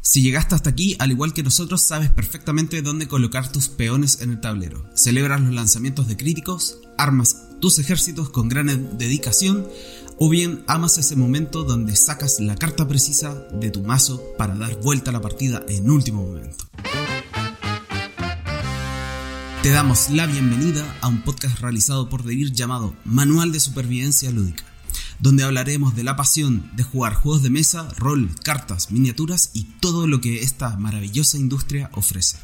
Si llegaste hasta aquí, al igual que nosotros, sabes perfectamente dónde colocar tus peones en el tablero. Celebras los lanzamientos de críticos, armas tus ejércitos con gran dedicación, o bien amas ese momento donde sacas la carta precisa de tu mazo para dar vuelta a la partida en último momento. Te damos la bienvenida a un podcast realizado por Devir llamado Manual de Supervivencia Lúdica donde hablaremos de la pasión de jugar juegos de mesa, rol, cartas, miniaturas y todo lo que esta maravillosa industria ofrece.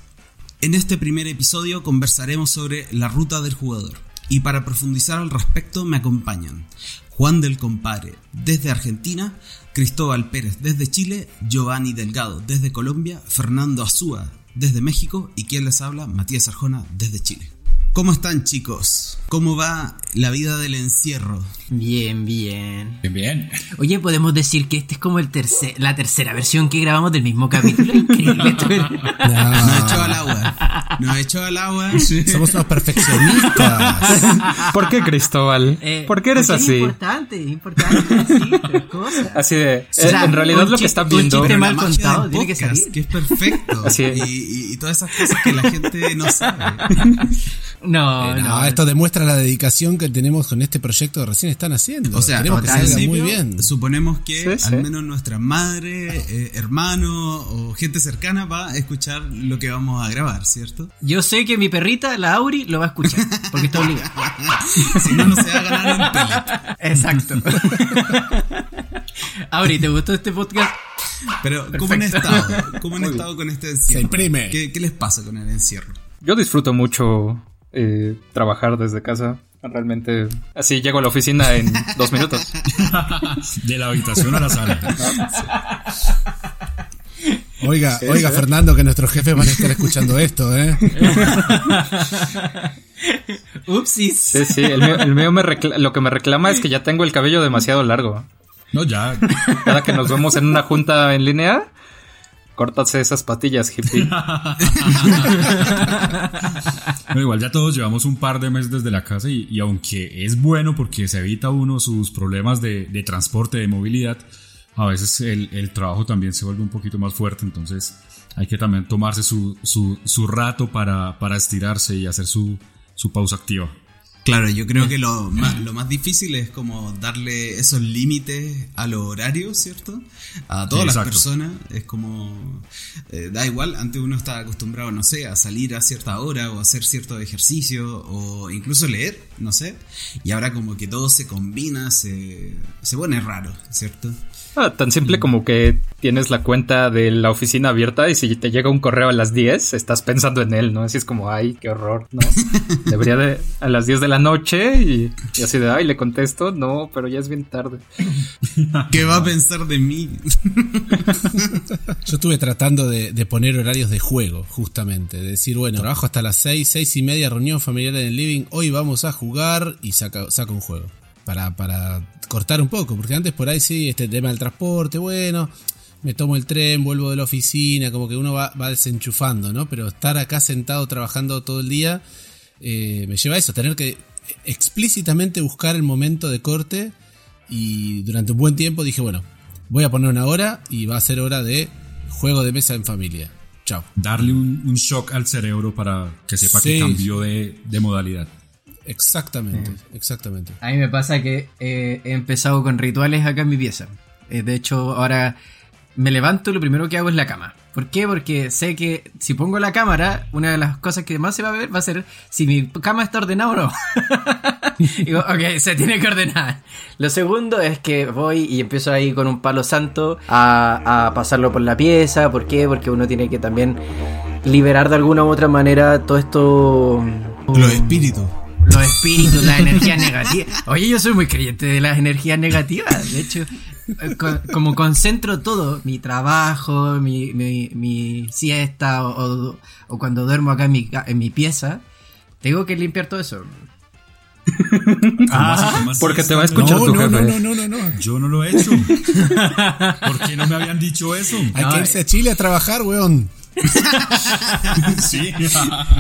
En este primer episodio conversaremos sobre la ruta del jugador, y para profundizar al respecto me acompañan Juan del Compare desde Argentina, Cristóbal Pérez desde Chile, Giovanni Delgado desde Colombia, Fernando Azúa desde México y quien les habla, Matías Arjona desde Chile. ¿Cómo están chicos? ¿Cómo va la vida del encierro? Bien, bien. Bien, bien. Oye, podemos decir que este es como el tercer, la tercera versión que grabamos del mismo capítulo. Increíble. No. Nos echó al agua. Nos echó al agua. Somos unos perfeccionistas. ¿Por qué, Cristóbal? Eh, ¿Por qué eres así? Es importante, es importante decir las cosas. Así de. O sea, en realidad lo que chi- están un viendo. chiste mal contado, tiene que salir. que es perfecto. Así es. Y, y- y todas esas cosas que la gente no sabe. No, Eh, no. no, esto demuestra la dedicación que tenemos con este proyecto que recién están haciendo. O sea, que salga muy bien. Suponemos que Sí, sí. al menos nuestra madre, eh, hermano o gente cercana va a escuchar lo que vamos a grabar, ¿cierto? Yo sé que mi perrita, la Auri, lo va a escuchar. Porque está obligada. Si no, no se va a ganar un pellet. Exacto. Auri, ¿te gustó este podcast? Pero, ¿cómo han estado? ¿Cómo han estado con este encierro? Se imprime. ¿Qué, qué les pasa con el encierro? Yo disfruto mucho eh, trabajar desde casa. Realmente. Así llego a la oficina en dos minutos. De la habitación a la sala. Oiga, oiga, Fernando, que nuestros jefes van a estar escuchando esto, ¿eh? Upsis. Sí, sí. El mío, el mío me recla- lo que me reclama es que ya tengo el cabello demasiado largo. No, ya. Cada que nos vemos en una junta en línea, córtase esas patillas, hippie. Pero igual ya todos llevamos un par de meses desde la casa y, y aunque es bueno porque se evita uno sus problemas de, de transporte, de movilidad, a veces el, el trabajo también se vuelve un poquito más fuerte, entonces hay que también tomarse su, su, su rato para, para estirarse y hacer su, su pausa activa. Claro, yo creo que lo más, lo más difícil es como darle esos límites a los horarios, ¿cierto? A todas Sí, las exacto. personas. Es como, eh, da igual, antes uno estaba acostumbrado, no sé, a salir a cierta hora o a hacer cierto ejercicio o incluso leer, no sé. Y ahora como que todo se combina, se, se pone raro, ¿cierto? Ah, tan simple como que tienes la cuenta de la oficina abierta y si te llega un correo a las 10, estás pensando en él, ¿no? Así es como, ay, qué horror, ¿no? Debería de a las 10 de la noche y, y así de, ay, le contesto, no, pero ya es bien tarde. ¿Qué va a pensar de mí? Yo estuve tratando de, de poner horarios de juego, justamente. De decir, bueno, trabajo hasta las seis, seis y media, reunión familiar en el living, hoy vamos a jugar y saca, saca un juego. Para, para cortar un poco, porque antes por ahí sí, este tema del transporte, bueno, me tomo el tren, vuelvo de la oficina, como que uno va, va desenchufando, ¿no? Pero estar acá sentado trabajando todo el día eh, me lleva a eso, tener que explícitamente buscar el momento de corte y durante un buen tiempo dije, bueno, voy a poner una hora y va a ser hora de juego de mesa en familia. Chao. Darle un, un shock al cerebro para que sepa Sí. que cambió de, de modalidad. Exactamente, exactamente. A mí me pasa que eh, he empezado con rituales acá en mi pieza. Eh, de hecho, ahora me levanto y lo primero que hago es la cama. ¿Por qué? Porque sé que si pongo la cámara, una de las cosas que más se va a ver va a ser si mi cama está ordenada o no. Digo, ok, se tiene que ordenar. Lo segundo es que voy y empiezo ahí con un palo santo a, a pasarlo por la pieza. ¿Por qué? Porque uno tiene que también liberar de alguna u otra manera todo esto... Los espíritus. Los espíritus, las energías negativas. Oye, yo soy muy creyente de las energías negativas. De hecho, eh, co- como concentro todo, mi trabajo, mi, mi, mi siesta o, o- o cuando duermo acá en mi, ca- en mi pieza, tengo que limpiar todo eso. ¿Cómo así? ¿Cómo así? Porque te va a escuchar No, tu no, jefe. no, no, no, no, no. Yo no lo he hecho. ¿Por qué no me habían dicho eso? Hay No, que irse a Chile a trabajar, weón. Sí.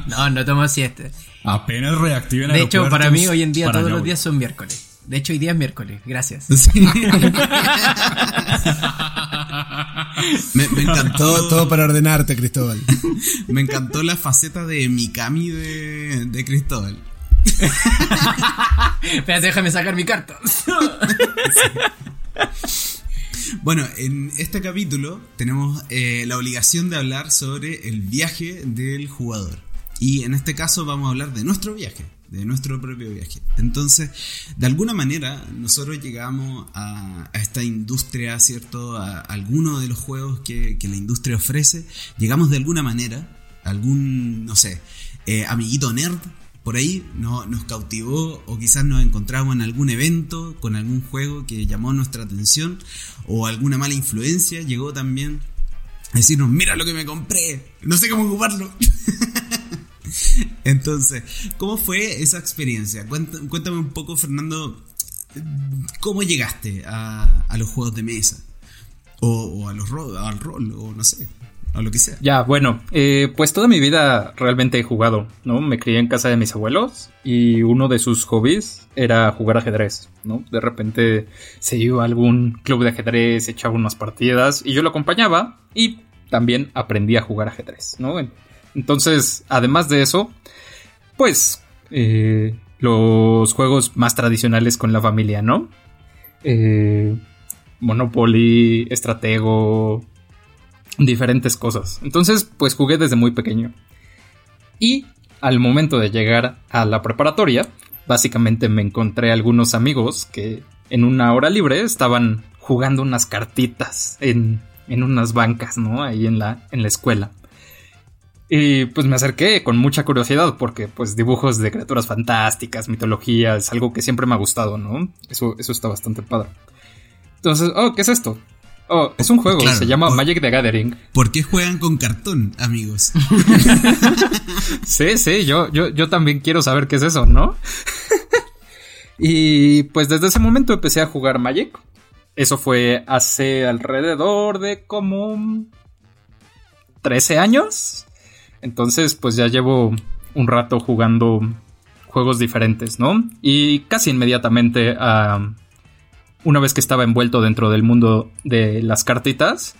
No, no tomo siesta. Apenas reactiven De hecho, para mí hoy en día todos los días días son miércoles. De hecho, hoy día es miércoles. Gracias. Sí. me, me encantó Todo, para ordenarte, Cristóbal. Me encantó la faceta de Mikami de, de Cristóbal. Espérate, déjame sacar mi carta. Bueno, en este capítulo tenemos eh, la obligación de hablar sobre el viaje del jugador. Y en este caso vamos a hablar de nuestro viaje, de nuestro propio viaje. Entonces, de alguna manera, nosotros llegamos a, esta industria, ¿cierto? A, alguno de los juegos que, que la industria ofrece. Llegamos de alguna manera, algún, no sé, eh, amiguito nerd por ahí no, nos cautivó o quizás nos encontramos en algún evento con algún juego que llamó nuestra atención o alguna mala influencia llegó también a decirnos, mira lo que me compré, no sé cómo ocuparlo. Entonces, ¿cómo fue esa experiencia? Cuént- Cuéntame un poco, Fernando, ¿cómo llegaste a, a los juegos de mesa? O, o a los ro- al rol, o no sé, a lo que sea. Ya, bueno, eh, pues toda mi vida realmente he jugado, ¿no? Me crié en casa de mis abuelos y uno de sus hobbies era jugar ajedrez, ¿no? De repente se iba a algún club de ajedrez, echaba unas partidas y yo lo acompañaba y también aprendí a jugar ajedrez, ¿no? Entonces, además de eso, pues eh, los juegos más tradicionales con la familia, ¿no? Eh, Monopoly, Estratego, diferentes cosas. Entonces, pues jugué desde muy pequeño. Y al momento de llegar a la preparatoria, básicamente me encontré algunos amigos que en una hora libre estaban jugando unas cartitas en, en unas bancas, ¿no? Ahí en la, en la escuela. Y pues me acerqué con mucha curiosidad porque pues dibujos de criaturas fantásticas, mitología, es algo que siempre me ha gustado, ¿no? Eso, eso está bastante padre. Entonces, oh, ¿qué es esto? Oh, es un juego, Claro. se llama. Magic the Gathering. ¿Por qué juegan con cartón, amigos? Sí, sí, yo, yo, yo también quiero saber qué es eso, ¿no? y pues desde ese momento empecé a jugar Magic. Eso fue hace alrededor de como 13 años. Entonces, pues ya llevo un rato jugando juegos diferentes, ¿no? Y casi inmediatamente, ah, una vez que estaba envuelto dentro del mundo de las cartitas,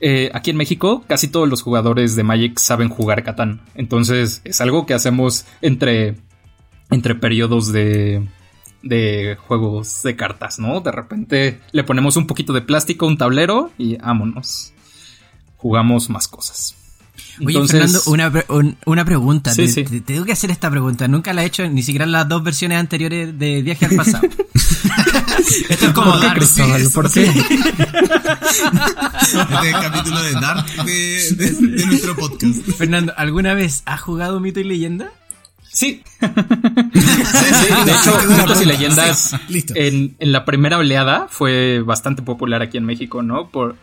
eh, aquí en México casi todos los jugadores de Magic saben jugar Catán. Entonces es algo que hacemos entre, entre periodos de, de juegos de cartas, ¿no? De repente le ponemos un poquito de plástico un tablero y vámonos. Jugamos más cosas. Oye, Entonces- Fernando, una, un- una pregunta. Sí, te, sí. te- tengo que hacer esta pregunta. Nunca la he hecho ni siquiera en las dos versiones anteriores de Viaje al Pasado. Esto es como ¿Por qué, Dark, Cristóbal? ¿Por qué? Este es el capítulo de Dark de, de- de nuestro podcast. Fernando, ¿alguna vez has jugado Mito y Leyenda? Sí. sí, sí. De hecho, Mitos y. Leyendas Sí, listo. en, en la primera oleada fue bastante popular aquí en México, ¿no? Por,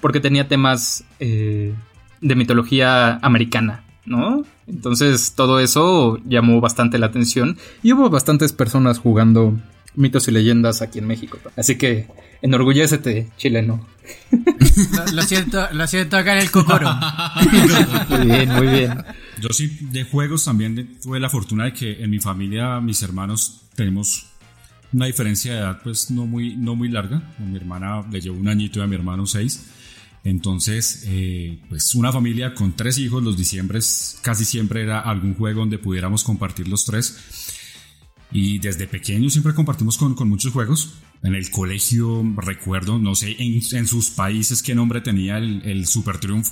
porque tenía temas eh, de mitología americana, ¿no? Entonces todo eso llamó bastante la atención y hubo bastantes personas jugando mitos y leyendas aquí en México. Así que enorgullécete, chileno. Lo, lo siento, lo siento acá en el Cocoro. Muy bien, muy bien. Yo sí, de juegos también tuve la fortuna de que en mi familia, mis hermanos, tenemos una diferencia de edad pues no muy, no muy larga. A mi hermana le llevo un añito y a mi hermano seis. Entonces, eh, pues una familia con tres hijos, los diciembres casi siempre era algún juego donde pudiéramos compartir los tres. Y desde pequeño siempre compartimos con, con muchos juegos. En el colegio, recuerdo, no sé, en, en sus países qué nombre tenía el, el Super Triumph.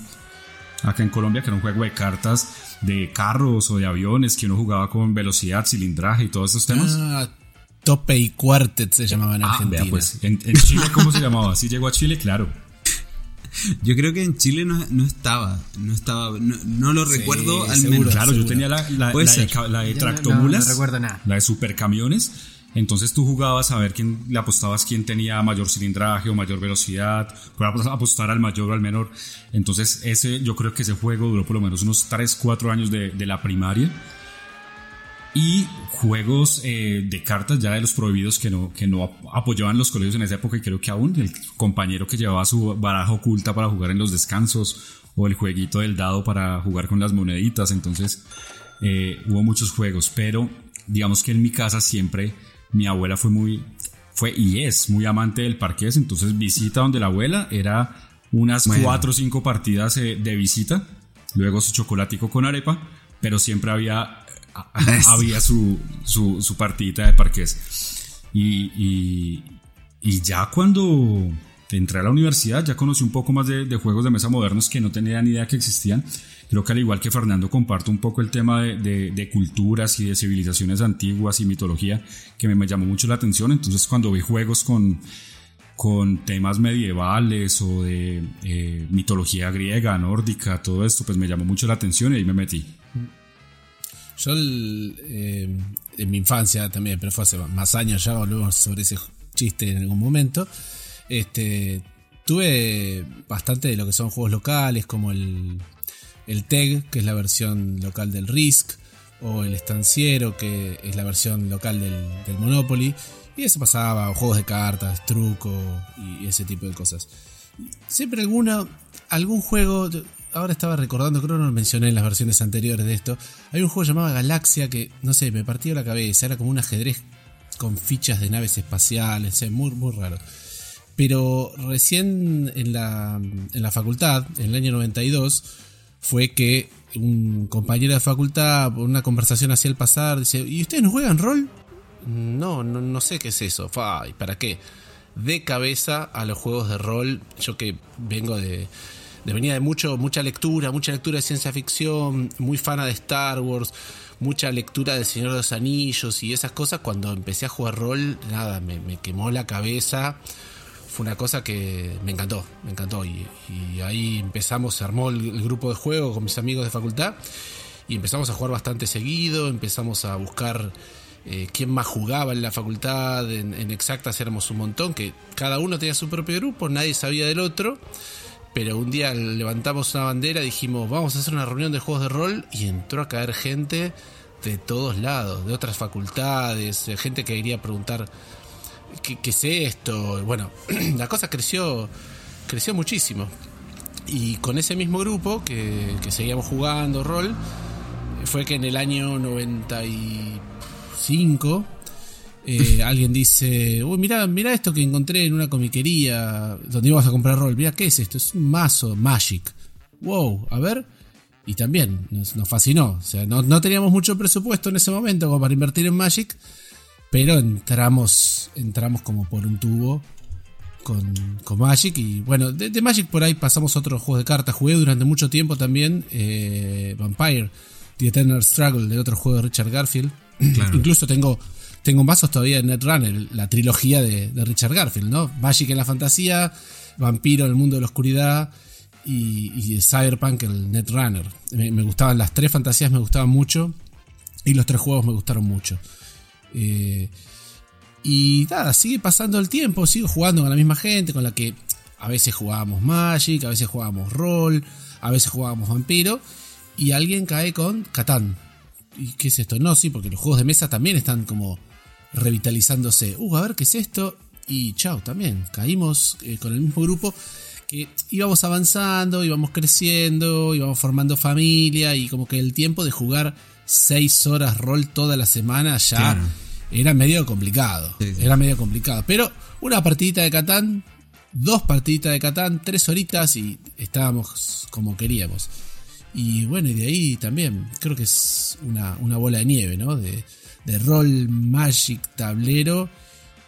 Acá en Colombia, que era un juego de cartas de carros o de aviones, que uno jugaba con velocidad, cilindraje y todos esos temas. Ah, Tope y Quartet se llamaba en Ah, Argentina. vea, pues, en, en Chile, ¿cómo se llamaba? Sí llegó a Chile, claro. Yo creo que en Chile no, no estaba, no estaba, no, no lo Sí, recuerdo al seguro. menos. Claro, yo tenía la, la, la la de tractomulas, no- no recuerdo nada. la de supercamiones. Entonces tú jugabas a ver quién le apostabas quién tenía mayor cilindraje o mayor velocidad, podías apostar al mayor o al menor. Entonces ese, yo creo que ese juego duró por lo menos unos 3, 4 años de, de la primaria. Y juegos eh, de cartas ya de los prohibidos que no, que no ap- apoyaban los colegios en esa época y creo que aún el compañero que llevaba su baraja oculta para jugar en los descansos o el jueguito del dado para jugar con las moneditas. Entonces eh, hubo muchos juegos, pero digamos que en mi casa siempre mi abuela fue muy, fue y es muy amante del parqués, entonces visita donde la abuela era unas Bueno. cuatro o cinco partidas eh, de visita, luego su chocolatico con arepa, pero siempre había, había su, su, su partidita de parqués. Y, y, y ya cuando entré a la universidad ya conocí un poco más de, de juegos de mesa modernos que no tenía ni idea que existían. Creo que al igual que Fernando comparto un poco el tema de, de- de culturas y de civilizaciones antiguas y mitología que me, me llamó mucho la atención. Entonces cuando vi juegos con, con temas medievales o de eh, mitología griega, nórdica, todo esto, pues me llamó mucho la atención y ahí me metí. Yo el, eh, en mi infancia también, pero fue hace más años ya, volvemos sobre ese chiste en algún momento. Este, tuve bastante de lo que son juegos locales, como el, el TEG, que es la versión local del Risk, o el Estanciero, que es la versión local del, del Monopoly. Y eso pasaba, juegos de cartas, truco y ese tipo de cosas. Siempre alguna, algún juego, ahora estaba recordando, creo que no lo mencioné en las versiones anteriores de esto. Hay un juego llamado Galaxia que, no sé, me partió la cabeza, era como un ajedrez con fichas de naves espaciales, es muy, muy raro. Pero recién en la, en la facultad, en el año 92, fue que un compañero de facultad, por una conversación hacia el pasar, dice, ¿y ustedes no juegan rol? No, no, no sé qué es eso. ¿y para qué? De cabeza a los juegos de rol, yo que vengo de venía de mucho, mucha lectura, mucha lectura de ciencia ficción, muy fana de Star Wars, mucha lectura del Señor de los Anillos y esas cosas, cuando empecé a jugar rol, nada, me, quemó la cabeza. Fue una cosa que me encantó, me encantó. Y, ahí empezamos, se armó el, el grupo de juego con mis amigos de facultad y empezamos a jugar bastante seguido, empezamos a buscar eh, quién más jugaba en la facultad, en, en exactas éramos un montón, que cada uno tenía su propio grupo, nadie sabía del otro, pero un día levantamos una bandera, dijimos, vamos a hacer una reunión de juegos de rol y entró a caer gente de todos lados, de otras facultades, de gente que quería preguntar qué, qué es esto, bueno, la cosa creció, creció muchísimo. Y con ese mismo grupo que, que seguíamos jugando rol, fue que en el año 95 eh, alguien dice, uy, mira, mira esto que encontré en una comiquería donde íbamos a comprar rol. Mira, ¿qué es esto? Es un mazo Magic. Wow, a ver. Y también nos, nos fascinó. O sea, no, no teníamos mucho presupuesto en ese momento como para invertir en Magic, pero entramos, entramos como por un tubo con, con Magic. Y bueno, de, de Magic por ahí pasamos a otros juegos de cartas. Jugué durante mucho tiempo también eh, Vampire, The Eternal Struggle, del otro juego de Richard Garfield. Incluso tengo, tengo mazos todavía en Netrunner, la trilogía de, de Richard Garfield, ¿no? Magic en la fantasía, Vampiro en el mundo de la oscuridad y, y Cyberpunk el Netrunner. Me, me gustaban las tres fantasías, me gustaban mucho y los tres juegos me gustaron mucho. Eh, y nada, sigue pasando el tiempo, sigo jugando con la misma gente, con la que a veces jugábamos Magic, a veces jugábamos Roll, a veces jugábamos Vampiro, y alguien cae con Catán. ¿Y qué es esto? No, sí, porque los juegos de mesa también están como revitalizándose. Uh, a ver qué es esto. Y chao, también caímos eh, con el mismo grupo que íbamos avanzando, íbamos creciendo, íbamos formando familia y como que el tiempo de jugar 6 horas rol toda la semana ya Claro. era medio complicado. Sí, sí. Era medio complicado. Pero una partidita de Catán, dos partiditas de Catán, tres horitas y estábamos como queríamos. Y bueno, y de ahí también creo que es una, una bola de nieve, ¿no? De, de rol, magic, tablero.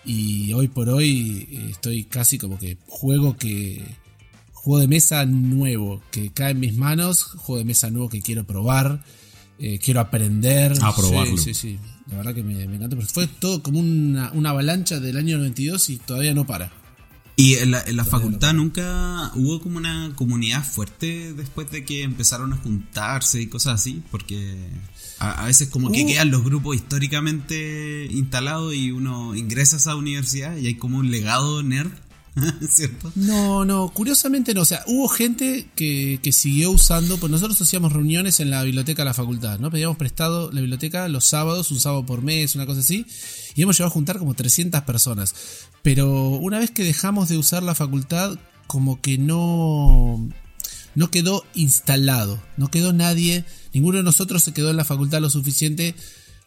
Y hoy por hoy eh, estoy casi como que juego que. Juego de mesa nuevo que cae en mis manos, juego de mesa nuevo que quiero probar, eh, quiero aprender. A probarlo. Sí, sí, sí. La verdad que me, me encantó. Pero fue todo como una, una avalancha del año 92 y todavía no para. Y en la, en la facultad nunca hubo como una comunidad fuerte después de que empezaron a juntarse y cosas así, porque a, a veces como que Uh. quedan los grupos históricamente instalados y uno ingresa a esa universidad y hay como un legado nerd, ¿cierto? No, no, curiosamente no. O sea, hubo gente que, que siguió usando, pues nosotros hacíamos reuniones en la biblioteca de la facultad, ¿no? Pedíamos prestado la biblioteca los sábados, un sábado por mes, una cosa así, y hemos llegado a juntar como 300 personas. Pero una vez que dejamos de usar la facultad, como que no, no quedó instalado, no quedó nadie, ninguno de nosotros se quedó en la facultad lo suficiente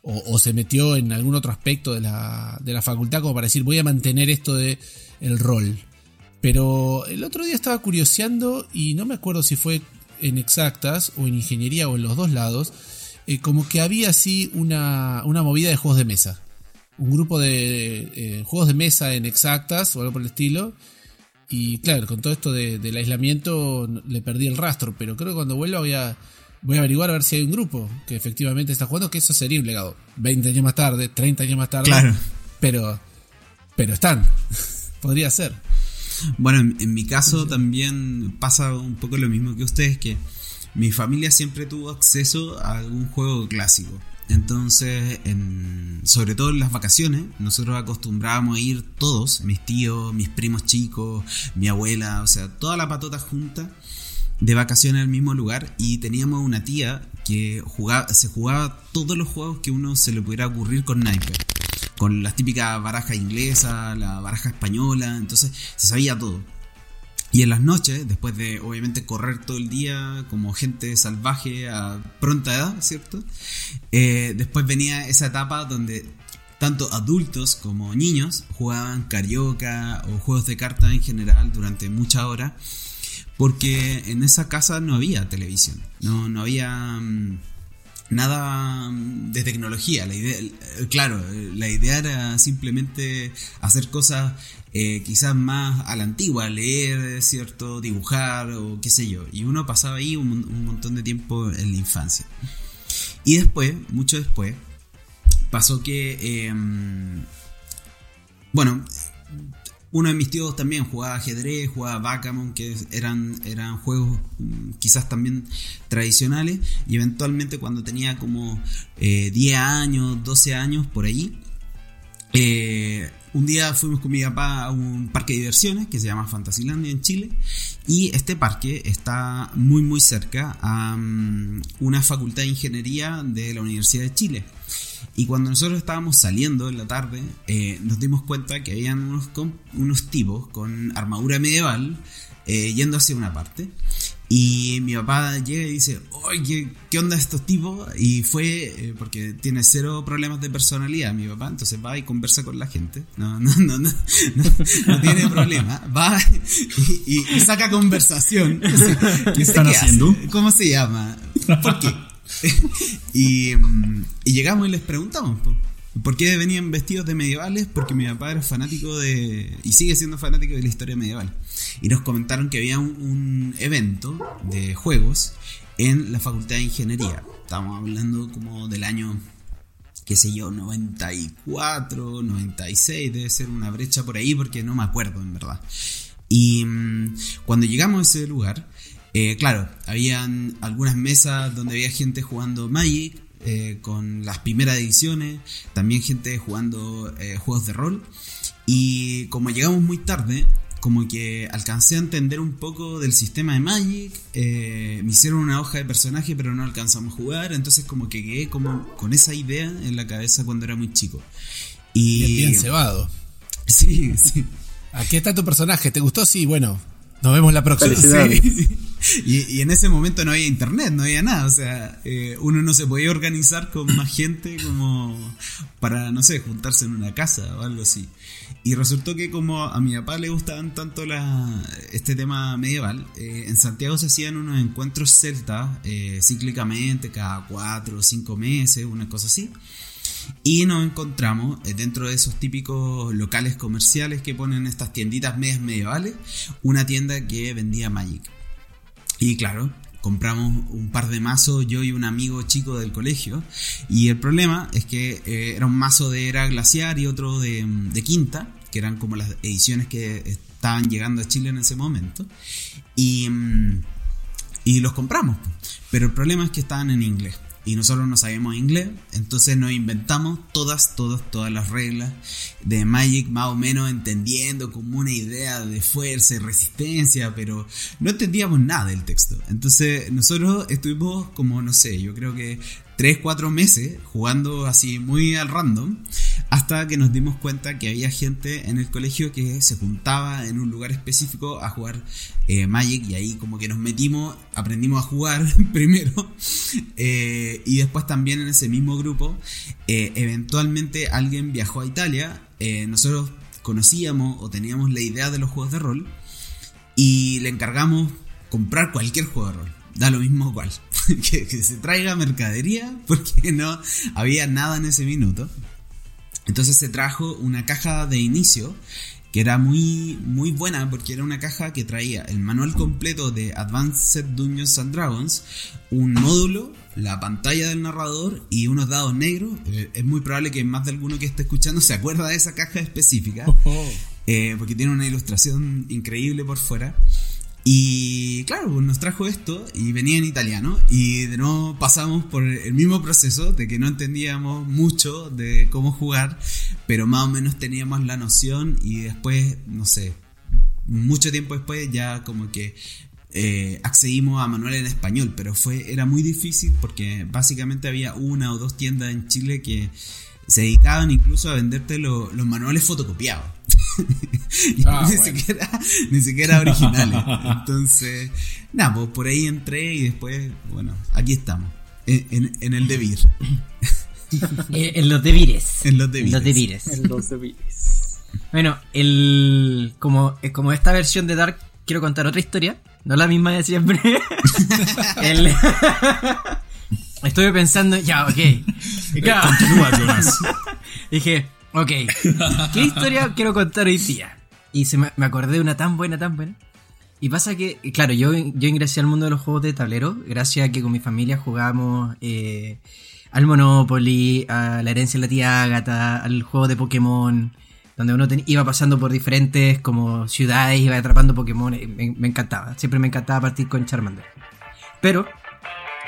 o, se metió en algún otro aspecto de la, de la facultad como para decir voy a mantener esto de el rol. Pero el otro día estaba curioseando y no me acuerdo si fue en exactas o en ingeniería o en los dos lados, eh, como que había así una, una, movida de juegos de mesa. Un grupo de eh, juegos de mesa en exactas o algo por el estilo. Y claro, con todo esto del aislamiento le perdí el rastro, pero creo que cuando vuelva voy a, voy a averiguar a ver si hay un grupo que efectivamente está jugando, que eso sería un legado. 20 años más tarde, 30 años más tarde. Claro. Pero, pero están. Podría ser. Bueno, en, mi caso también pasa un poco lo mismo que ustedes, que mi familia siempre tuvo acceso a algún juego clásico. Entonces, sobre todo en las vacaciones, nosotros acostumbrábamos a ir todos, mis tíos, mis primos chicos, mi abuela, o sea, toda la patota junta de vacaciones al mismo lugar y teníamos una tía que jugaba, se jugaba todos los juegos que uno se le pudiera ocurrir con naipes con las típicas barajas inglesas, la baraja española, entonces se sabía todo. Y en las noches, después de obviamente correr todo el día como gente salvaje a pronta edad, ¿cierto? Eh, después venía esa etapa donde tanto adultos como niños jugaban carioca o juegos de cartas en general durante muchas horas, porque en esa casa no había televisión, no, no había... Mm, nada mm, de tecnología. La idea, claro, la idea era simplemente hacer cosas eh, quizás más a la antigua, leer, cierto, dibujar o qué sé yo. Y uno pasaba ahí un, montón de tiempo en la infancia. Y después, mucho después, pasó que, em, bueno, uno de mis tíos también jugaba ajedrez, jugaba backgammon, que eran, eran juegos mm, quizás también tradicionales. Y eventualmente cuando tenía como 10 eh, años, 12 años, por ahí, eh, un día fuimos con mi papá a un parque de diversiones que se llama Fantasylandia en Chile y este parque está muy muy cerca a mm, una facultad de ingeniería de la Universidad de Chile. Y cuando nosotros estábamos saliendo en la tarde, eh, nos dimos cuenta que habían unos, unos tipos con armadura medieval eh, yendo hacia una parte. Y mi papá llega y dice, oye, ¿qué, onda estos tipos? Y fue, eh, porque tiene cero problemas de personalidad mi papá, entonces va y conversa con la gente. No, no, no, no, no, tiene problema. Va y, saca conversación. ¿Qué están haciendo? ¿Cómo se llama? ¿Por qué? y, y, llegamos y les preguntamos, ¿por qué venían vestidos de medievales? Porque mi papá era fanático de, y sigue siendo fanático de la historia medieval. Y nos comentaron que había un, evento de juegos en la Facultad de Ingeniería. Estamos hablando como del año qué sé yo, 94, 96, debe ser una brecha por ahí porque no me acuerdo en verdad. Y mm, cuando llegamos a ese lugar, eh, claro, habían algunas mesas donde había gente jugando Magic eh, con las primeras ediciones, también gente jugando eh, juegos de rol. Y como llegamos muy tarde, como que alcancé a entender un poco del sistema de Magic, me hicieron una hoja de personaje pero no alcanzamos a jugar, entonces como que quedé como con esa idea en la cabeza cuando era muy chico. Y bien cebado. Sí, sí. Aquí está tu personaje, ¿te gustó? Sí, bueno, nos vemos la próxima. Y, en ese momento no había internet, no había nada. O sea, eh, uno no se podía organizar con más gente como para, no sé, juntarse en una casa o algo así. Y resultó que como a mi papá le gustaban tanto la, este tema medieval, eh, en Santiago se hacían unos encuentros celtas eh, cíclicamente, cada cuatro o cinco meses, una cosa así. Y nos encontramos eh, dentro de esos típicos locales comerciales que ponen estas tienditas medias medievales, una tienda que vendía Magic. Y claro, compramos un par de mazos, yo y un amigo chico del colegio. Y el problema es que eh, era un mazo de era glaciar y otro de, quinta, que eran como las ediciones que estaban llegando a Chile en ese momento. Y, mm, y los compramos. Pero el problema es que estaban en inglés y nosotros no sabemos inglés, entonces nos inventamos todas, todas, todas las reglas de Magic, más o menos entendiendo como una idea de fuerza y resistencia, pero no entendíamos nada del texto. Entonces nosotros estuvimos como, no sé, yo creo que 3, 4 meses jugando así muy al random, hasta que nos dimos cuenta que había gente en el colegio que se juntaba en un lugar específico a jugar eh, Magic y ahí como que nos metimos, aprendimos a jugar primero eh, y después también en ese mismo grupo, eh, eventualmente alguien viajó a Italia, nosotros conocíamos o teníamos la idea de los juegos de rol y le encargamos comprar cualquier juego de rol da lo mismo cual. que, se traiga mercadería porque no había nada en ese minuto. Entonces se trajo una caja de inicio que era muy, muy buena porque era una caja que traía el manual completo de Advanced Dungeons and Dragons, un módulo, la pantalla del narrador y unos dados negros. Eh, es muy probable que más de alguno que esté escuchando se acuerda de esa caja específica, eh, porque tiene una ilustración increíble por fuera. Y claro, pues, nos trajo esto y venía en italiano y de nuevo pasamos por el mismo proceso de que no entendíamos mucho de cómo jugar, pero más o menos teníamos la noción y después, no sé, mucho tiempo después ya como que eh, accedimos a manual en español, pero fue era muy difícil porque básicamente había una o dos tiendas en Chile que se dedicaban incluso a venderte los manuales fotocopiados. Ah, ni, siquiera, ni siquiera originales. Entonces, nada, pues por ahí entré y después, bueno, aquí estamos. En, el Devir. en los Devires. En los Devires. En los Devires. Bueno, el, como, como esta versión de Dark, quiero contar otra historia. No la misma de siempre. Estuve pensando, ya, ok. Continúa, Jonas. Dije, Ok. ¿Qué historia quiero contar hoy día? Y se me, acordé de una tan buena, tan buena. Y pasa que, claro, yo, yo ingresé al mundo de los juegos de tablero gracias a que con mi familia jugábamos eh, al Monopoly, a la herencia de la tía Agatha, al juego de Pokémon, donde uno iba pasando por diferentes como ciudades, iba atrapando Pokémon. Eh, me, me, encantaba, siempre me encantaba partir con Charmander. Pero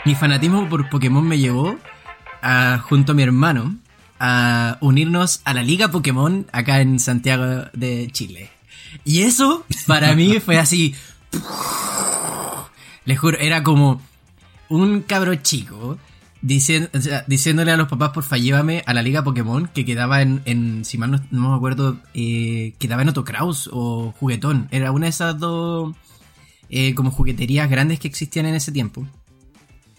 mi fanatismo por Pokémon me llevó a, junto a mi hermano a unirnos a la Liga Pokémon acá en Santiago de Chile. Y eso para mí fue así. Les juro, era como un cabro chico diciéndole a los papás, porfa, llévame a la Liga Pokémon que quedaba en, si mal no, me acuerdo, eh, quedaba en Otocraus o Juguetón. Era una de esas dos eh, como jugueterías grandes que existían en ese tiempo.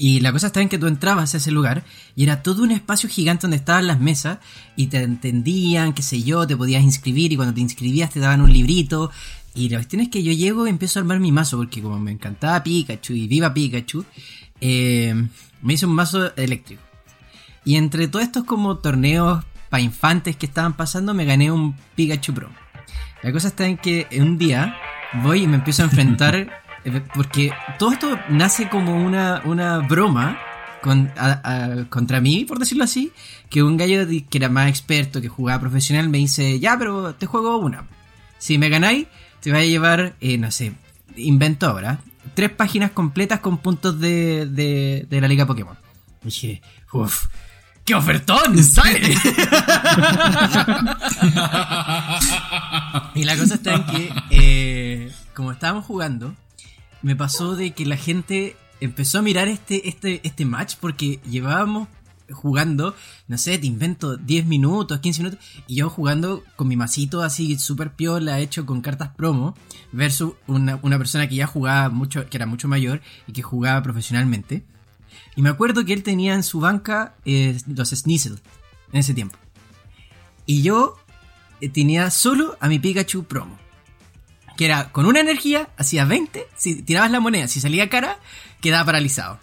Y la cosa está en que tú entrabas a ese lugar y era todo un espacio gigante donde estaban las mesas y te entendían, qué sé yo, te podías inscribir y cuando te inscribías te daban un librito. Y la cuestión es que yo llego y empiezo a armar mi mazo porque como me encantaba Pikachu y viva Pikachu, eh, me hice un mazo eléctrico. Y entre todos estos como torneos para infantes que estaban pasando me gané un Pikachu Pro. La cosa está en que un día voy y me empiezo a enfrentar porque todo esto nace como una, una broma contra mí, por decirlo así, que un gallo que era más experto, que jugaba profesional, me dice, ya, pero te juego una. Si me ganáis, te voy a llevar, eh, no sé, invento ahora, tres páginas completas con puntos de, de, la Liga Pokémon. Y dije, uff, ¡Qué ofertón! ¡Sale! y la cosa está en que, eh, como estábamos jugando, me pasó de que la gente empezó a mirar este, este, este match porque llevábamos jugando, no sé, te invento 10 minutos, 15 minutos, y yo jugando con mi masito así súper piola, hecho con cartas promo, versus una, persona que ya jugaba mucho, que era mucho mayor y que jugaba profesionalmente. Y me acuerdo que él tenía en su banca eh, los Sneasel en ese tiempo. Y yo eh, tenía solo a mi Pikachu promo que era con una energía, hacía 20, si tirabas la moneda, si salía cara, quedaba paralizado.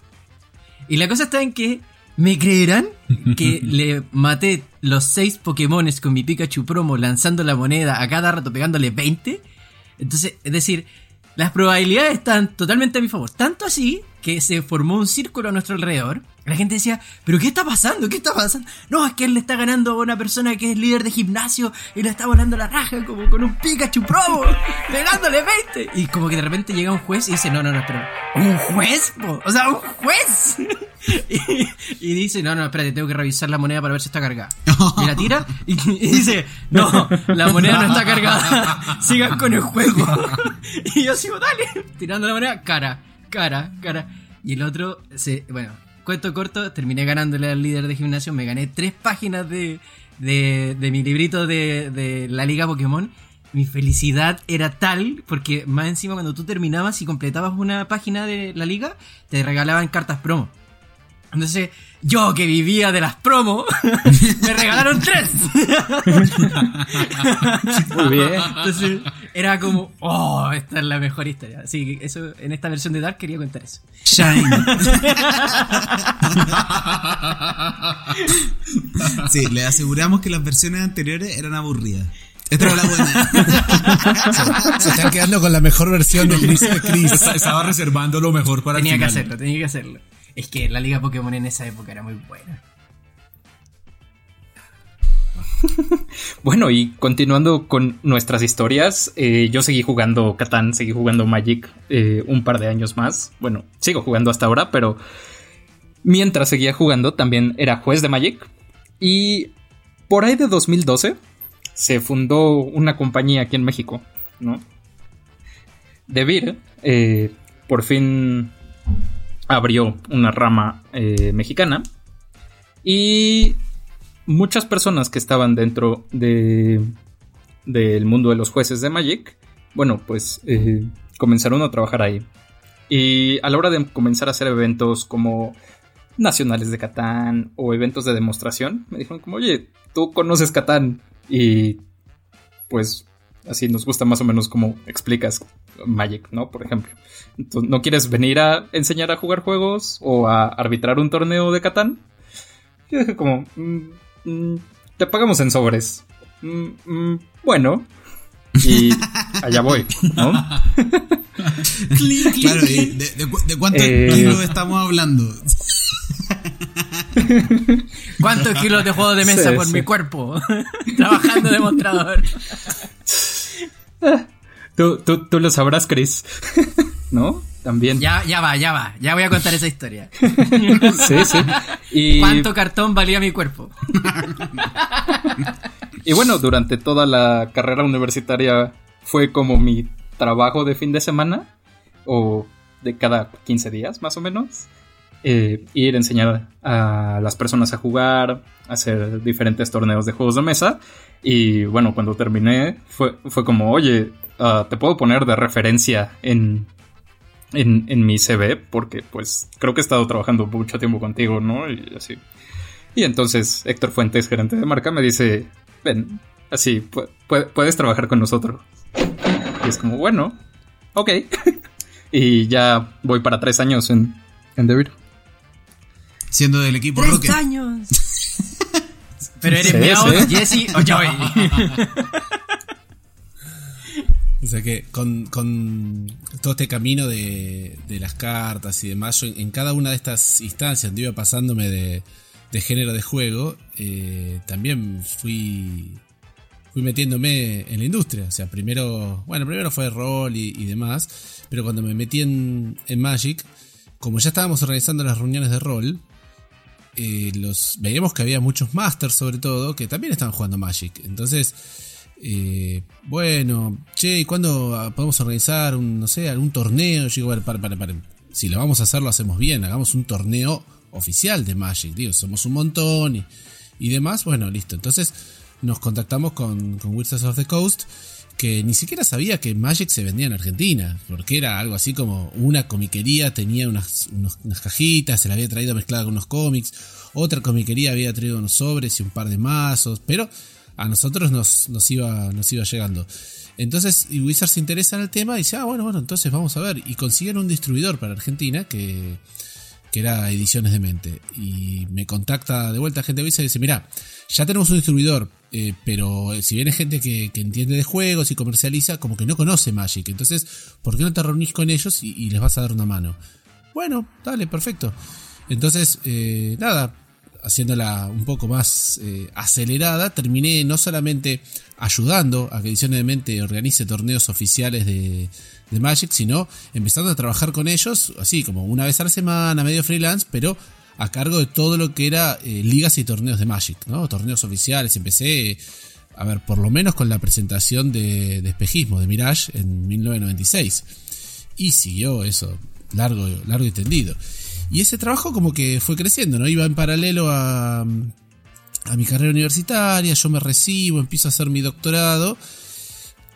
Y la cosa está en que, ¿me creerán que le maté los 6 Pokémones con mi Pikachu promo lanzando la moneda a cada rato pegándole 20? Entonces, es decir, las probabilidades están totalmente a mi favor. Tanto así que se formó un círculo a nuestro alrededor la gente decía, ¿pero qué está pasando? ¿Qué está pasando? No, es que él le está ganando a una persona que es líder de gimnasio y le está volando la raja como con un Pikachu Pro, pegándole 20. Y como que de repente llega un juez y dice, no, no, no, espera, ¿un juez? O sea, un juez. y, dice, no, no, espérate, tengo que revisar la moneda para ver si está cargada. Y la tira y, dice, no, la moneda no está cargada. Sigan con el juego. y yo sigo, dale, tirando la moneda, cara, cara, cara. Y el otro se, bueno, cuento corto, terminé ganándole al líder de gimnasio, me gané tres páginas de, de, de mi librito de, de la liga Pokémon. Mi felicidad era tal, porque más encima cuando tú terminabas y completabas una página de la liga, te regalaban cartas promo. Entonces, yo que vivía de las promos, me regalaron tres. Muy bien. Entonces, era como, oh, esta es la mejor historia. Así que eso, en esta versión de Dark quería contar eso. Shine. sí, le aseguramos que las versiones anteriores eran aburridas. Esta era la buena. Se están quedando con la mejor versión de Chris. Estaba reservando lo mejor para el Tenía que final. hacerlo, tenía que hacerlo. Es que la liga Pokémon en esa época era muy buena. Bueno, y continuando con nuestras historias, eh, yo seguí jugando Catán, seguí jugando Magic eh, un par de años más. Bueno, sigo jugando hasta ahora, pero mientras seguía jugando también era juez de Magic. Y por ahí de 2012 se fundó una compañía aquí en México, ¿no? Devir eh, por fin abrió una rama eh, mexicana y muchas personas que estaban dentro de del mundo de los jueces de Magic, bueno, pues eh, comenzaron a trabajar ahí. Y a la hora de comenzar a hacer eventos como nacionales de Catán o eventos de demostración, me dijeron como, oye, tú conoces Catán y pues así nos gusta más o menos como explicas Magic, ¿no? Por ejemplo. Entonces, ¿No quieres venir a enseñar a jugar juegos o a arbitrar un torneo de Catán? Yo dije como, "Mm, mm, te pagamos en sobres. Mm, mm, bueno. Y allá voy, ¿no? claro, y de, de cu- de cuántos Eh. kilos estamos hablando? ¿Cuántos kilos de juego de mesa Sí, por sí. mi cuerpo? Trabajando de mostrador. Tú, tú, tú lo sabrás, Chris. ¿No? También. Ya, ya va, ya va. Ya voy a contar esa historia. Sí, sí. Y, ¿Cuánto cartón valía mi cuerpo? y bueno, durante toda la carrera universitaria fue como mi trabajo de fin de semana. O de cada 15 días, más o menos. Eh, ir a enseñar a las personas a jugar, hacer diferentes torneos de juegos de mesa. Y bueno, cuando terminé fue, fue como, oye, ah, te puedo poner de referencia en, en, en mi CV porque pues creo que he estado trabajando mucho tiempo contigo, ¿no? Y así. Y entonces Héctor Fuentes, gerente de marca, me dice, ven, así, pu- pu- puedes trabajar con nosotros. Y es como, bueno, ok. y ya voy para tres años en, en Devir. Siendo del equipo ¡Tres Rocket. años! Pero eres sí. Jesse o Joey. O sea que con, con todo este camino de, de las cartas y demás, yo en, en cada una de estas instancias donde iba pasándome de, de género de juego, eh, también fui, fui metiéndome en la industria. O sea, primero, bueno, primero fue rol y, y demás, pero cuando me metí en, en Magic, como ya estábamos organizando las reuniones de rol, eh, los veíamos que había muchos masters sobre todo que también estaban jugando Magic. Entonces, eh, bueno, che, ¿y cuándo ah, podemos organizar un, no sé, algún torneo? Yo digo, bueno, para, para, para. Si lo vamos a hacer, lo hacemos bien. Hagamos un torneo oficial de Magic. Digo, somos un montón y, y demás. Bueno, listo. Entonces nos contactamos con, con Wizards of the Coast, que ni siquiera sabía que Magic se vendía en Argentina, porque era algo así como una comiquería tenía unas, unas cajitas, se la había traído mezclada con unos cómics, otra comiquería había traído unos sobres y un par de mazos, pero a nosotros nos, nos, iba, nos iba llegando. Entonces y Wizards se interesa en el tema y dice, ah, bueno, bueno, entonces vamos a ver. Y consiguen un distribuidor para Argentina que, que era Ediciones de Mente. Y me contacta de vuelta gente Wizards y dice, mira, ya tenemos un distribuidor, eh, pero si viene gente que, que entiende de juegos y comercializa, como que no conoce Magic. Entonces, ¿por qué no te reunís con ellos y, y les vas a dar una mano? Bueno, dale, perfecto. Entonces, eh, nada, haciéndola un poco más eh, acelerada, terminé no solamente ayudando a que Ediciones de Mente organice torneos oficiales de, de Magic, sino empezando a trabajar con ellos, así como una vez a la semana, medio freelance, pero a cargo de todo lo que era eh, ligas y torneos de Magic, ¿no? Torneos oficiales. Empecé, a ver, por lo menos con la presentación de, de espejismo de Mirage en 1996. Y siguió eso, largo, largo y tendido. Y ese trabajo como que fue creciendo, ¿no? Iba en paralelo a, a mi carrera universitaria, yo me recibo, empiezo a hacer mi doctorado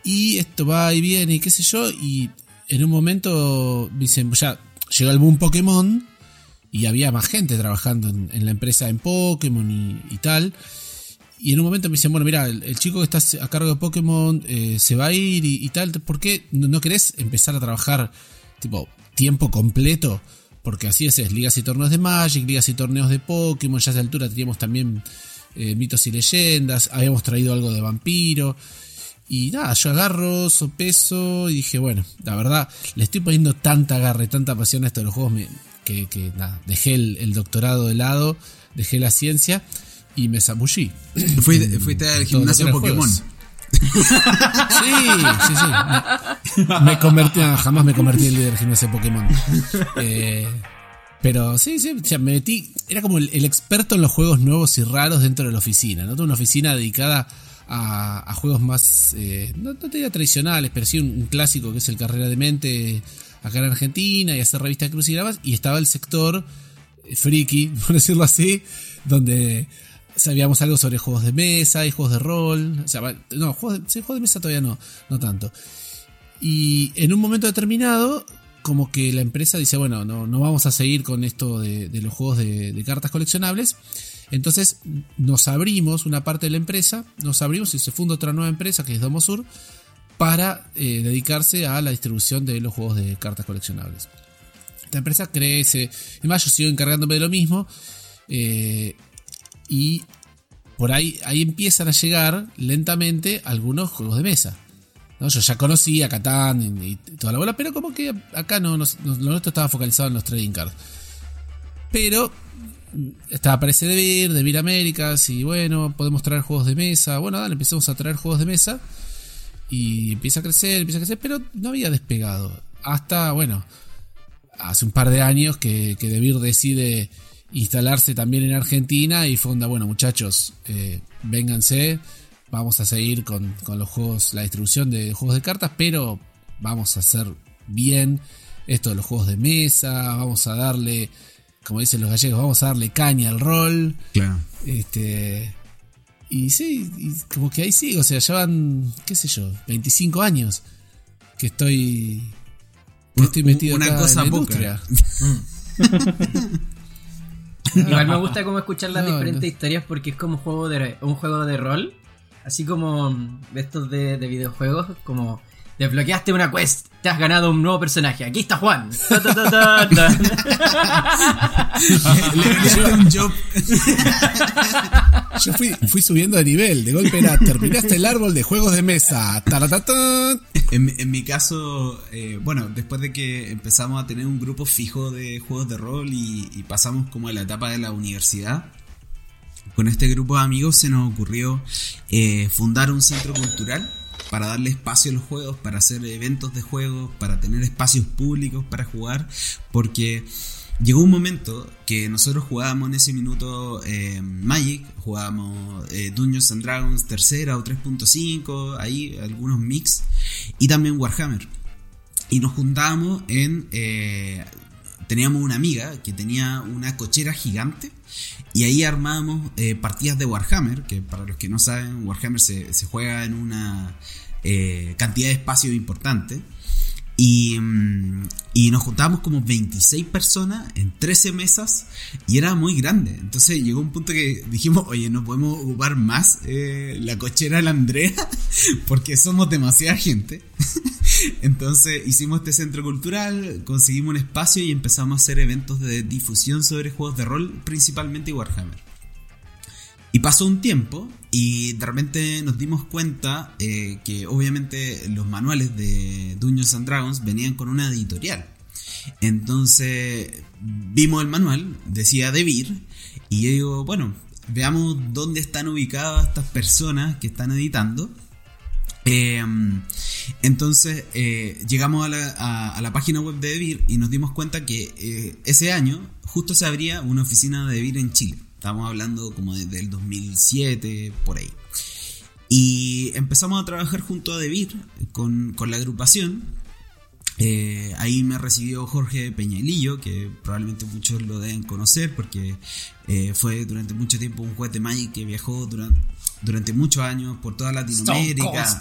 y esto va y viene y qué sé yo, y en un momento dicen, ya llegó el boom Pokémon y había más gente trabajando en, la empresa en Pokémon y, tal. Y en un momento me dicen, bueno, mira, el, el chico que está a cargo de Pokémon eh, se va a ir y, y, tal, ¿por qué no, no querés empezar a trabajar tipo tiempo completo? Porque así es, es ligas y torneos de Magic, ligas y torneos de Pokémon, ya a esa altura teníamos también eh, mitos y leyendas, habíamos traído algo de vampiro. Y nada, yo agarro, sopeso y dije, bueno, la verdad, le estoy poniendo tanta garra y tanta pasión a esto de los juegos me, que, que, nada, dejé el, el, doctorado de lado, dejé la ciencia y me zambullí. Fuiste, fuiste al gimnasio Pokémon. Juegos. Sí, sí, sí. Me, convertí, no, jamás me convertí en líder del gimnasio Pokémon. Eh, pero sí, sí, o sea, me metí, era como el, experto en los juegos nuevos y raros dentro de la oficina, ¿no? Toda una oficina dedicada a, juegos más, eh, no, no, te diría tradicionales, pero sí un, clásico que es el Carrera de Mente acá en Argentina y hacer revistas crucigramas y estaba el sector friki, por decirlo así, donde sabíamos algo sobre juegos de mesa y juegos de rol, o sea, no, juegos de, mesa todavía no, no tanto. Y en un momento determinado, como que la empresa dice, bueno, no, no vamos a seguir con esto de, los juegos de, cartas coleccionables, entonces nos abrimos, una parte de la empresa, nos abrimos y se funda otra nueva empresa que es Domosur para eh, dedicarse a la distribución de los juegos de cartas coleccionables. Esta empresa crece, además yo sigo encargándome de lo mismo eh, y por ahí, ahí empiezan a llegar lentamente algunos juegos de mesa. ¿no? Yo ya conocía Catán y, toda la bola, pero como que acá no, no, lo nuestro estaba focalizado en los trading cards. Pero estaba aparece Devir, Devir Américas, y bueno, podemos traer juegos de mesa. Bueno, dale, empezamos a traer juegos de mesa. Y empieza a crecer, empieza a crecer, pero no había despegado. Hasta, bueno, hace un par de años que, que decide instalarse también en Argentina y fonda, bueno, muchachos, eh, vénganse, vamos a seguir con, con los juegos, la distribución de juegos de cartas, pero vamos a hacer bien esto de los juegos de mesa, vamos a darle como dicen los gallegos, vamos a darle caña al rol. Claro. Este. Y sí, y como que ahí sí, o sea, llevan, qué sé yo, 25 años que estoy. Que estoy metido Una acá cosa en la industria. Igual me gusta como escuchar las No, diferentes no. historias porque es como juego de, un juego de rol. Así como de estos de, de videojuegos, como desbloqueaste una quest, te has ganado un nuevo personaje. Aquí está Juan. Le enviaste un job. Yo fui, fui subiendo de nivel, de golpe era, terminaste el árbol de juegos de mesa. En, en, mi caso, eh, bueno, después de que empezamos a tener un grupo fijo de juegos de rol y, y, pasamos como a la etapa de la universidad, con este grupo de amigos se nos ocurrió eh, fundar un centro cultural para darle espacio a los juegos, para hacer eventos de juegos, para tener espacios públicos para jugar, porque llegó un momento que nosotros jugábamos en ese minuto eh, Magic, jugábamos eh, and Dragons tercera o 3.5, ahí algunos mix, y también Warhammer. Y nos juntábamos en... Eh, teníamos una amiga que tenía una cochera gigante y ahí armábamos eh, partidas de Warhammer, que para los que no saben, Warhammer se, se juega en una eh, cantidad de espacio importante. Y, mm, y, nos juntábamos como 26 personas en 13 mesas y era muy grande. Entonces llegó un punto que dijimos, oye, no podemos ocupar más eh, la cochera de la Andrea porque somos demasiada gente. Entonces hicimos este centro cultural, conseguimos un espacio y empezamos a hacer eventos de difusión sobre juegos de rol, principalmente Warhammer. Y pasó un tiempo y de repente nos dimos cuenta eh, que obviamente los manuales de Dungeons and Dragons venían con una editorial. Entonces vimos el manual, decía Devir, y yo digo, bueno, veamos dónde están ubicadas estas personas que están editando. Eh, entonces eh, llegamos a la, a, a la, página web de Devir y nos dimos cuenta que eh, ese año justo se abría una oficina de Devir en Chile. Estamos hablando como de, del 2007, por ahí. Y empezamos a trabajar junto a Devir con, con la agrupación. Eh, ahí me recibió Jorge Peñalillo, que probablemente muchos lo deben conocer porque eh, fue durante mucho tiempo un juez de Magic que viajó durante, durante muchos años por toda Latinoamérica.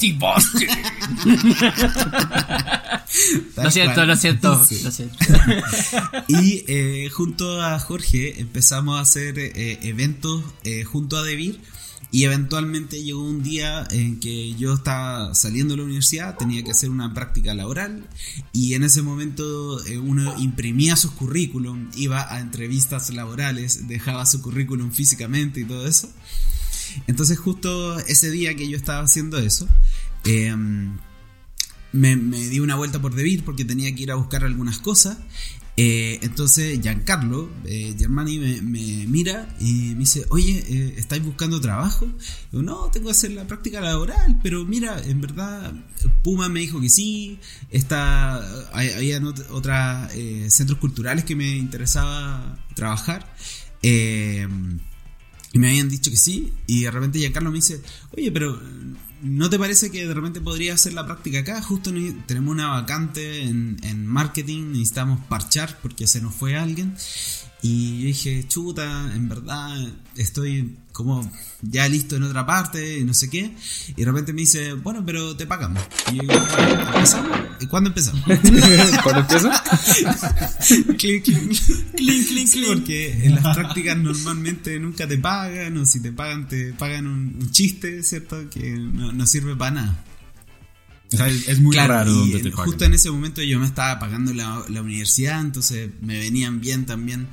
Tal Lo siento, cual. lo siento, Sí. lo siento. Y eh, junto a Jorge empezamos a hacer eh, eventos eh, junto a Debir. Y eventualmente llegó un día en que yo estaba saliendo de la universidad, tenía que hacer una práctica laboral y en ese momento eh, uno imprimía sus currículum, iba a entrevistas laborales, dejaba su currículum físicamente y todo eso. Entonces justo ese día que yo estaba haciendo eso, eh, me, di una vuelta por Debir porque tenía que ir a buscar algunas cosas. Eh, entonces Giancarlo eh, Germani me, mira y me dice, oye, eh, ¿estáis buscando trabajo? No, tengo que hacer la práctica laboral, pero mira, en verdad Puma me dijo que sí, está, había otros centros culturales que me interesaba trabajar. Eh, y me habían dicho que sí, y de repente Giancarlo me dice, oye, pero ¿no te parece que de repente podría hacer la práctica acá? Justo ne- tenemos una vacante en, en marketing, necesitamos parchar porque se nos fue alguien. Y yo dije, chuta, en verdad estoy como ya listo en otra parte y no sé qué. Y de repente me dice, bueno, pero te pagamos. Y yo digo, ¿empezamos? ¿Y cuándo empezamos? ¿Cuándo empieza? clink, clink. Porque en las prácticas normalmente nunca te pagan, o si te pagan, te pagan un, un chiste, ¿cierto? Que no, no sirve para nada. O sea, es, es muy Claro, raro donde en- te pagan. justo en ese momento yo me estaba pagando la, la universidad, entonces me venían bien también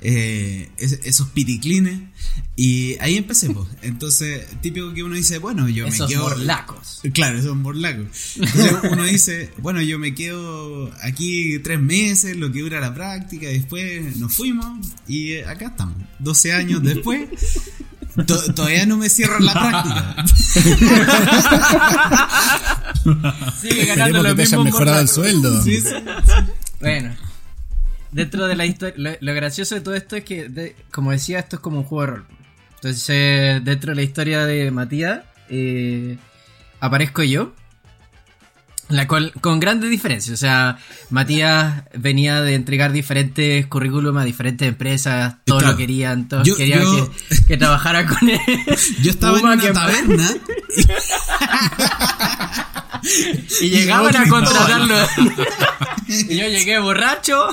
eh, es- esos piticlines. Y ahí empecé, pues. Entonces, típico que uno dice, bueno, yo me Esos quedo. morlacos. Claro, esos morlacos. Entonces uno dice, bueno, yo me quedo aquí tres meses, lo que dura la práctica, y después nos fuimos y acá estamos. 12 años después, to- todavía no me cierran la práctica. Sigue Esperemos ganando que lo te hayan mismo. mejorado el sueldo. Sí, sí. Bueno, dentro de la historia, lo, lo gracioso de todo esto es que, de- como decía, esto es como un juego de rol. Entonces, dentro de la historia de Matías, eh, aparezco yo, la cual, con grandes diferencias. O sea, Matías venía de entregar diferentes currículum a diferentes empresas, todos Claro. lo querían, todos Yo- querían yo- que, que trabajara con él. Yo estaba en una que- taberna Y llegaban a contratarlo. y yo llegué borracho.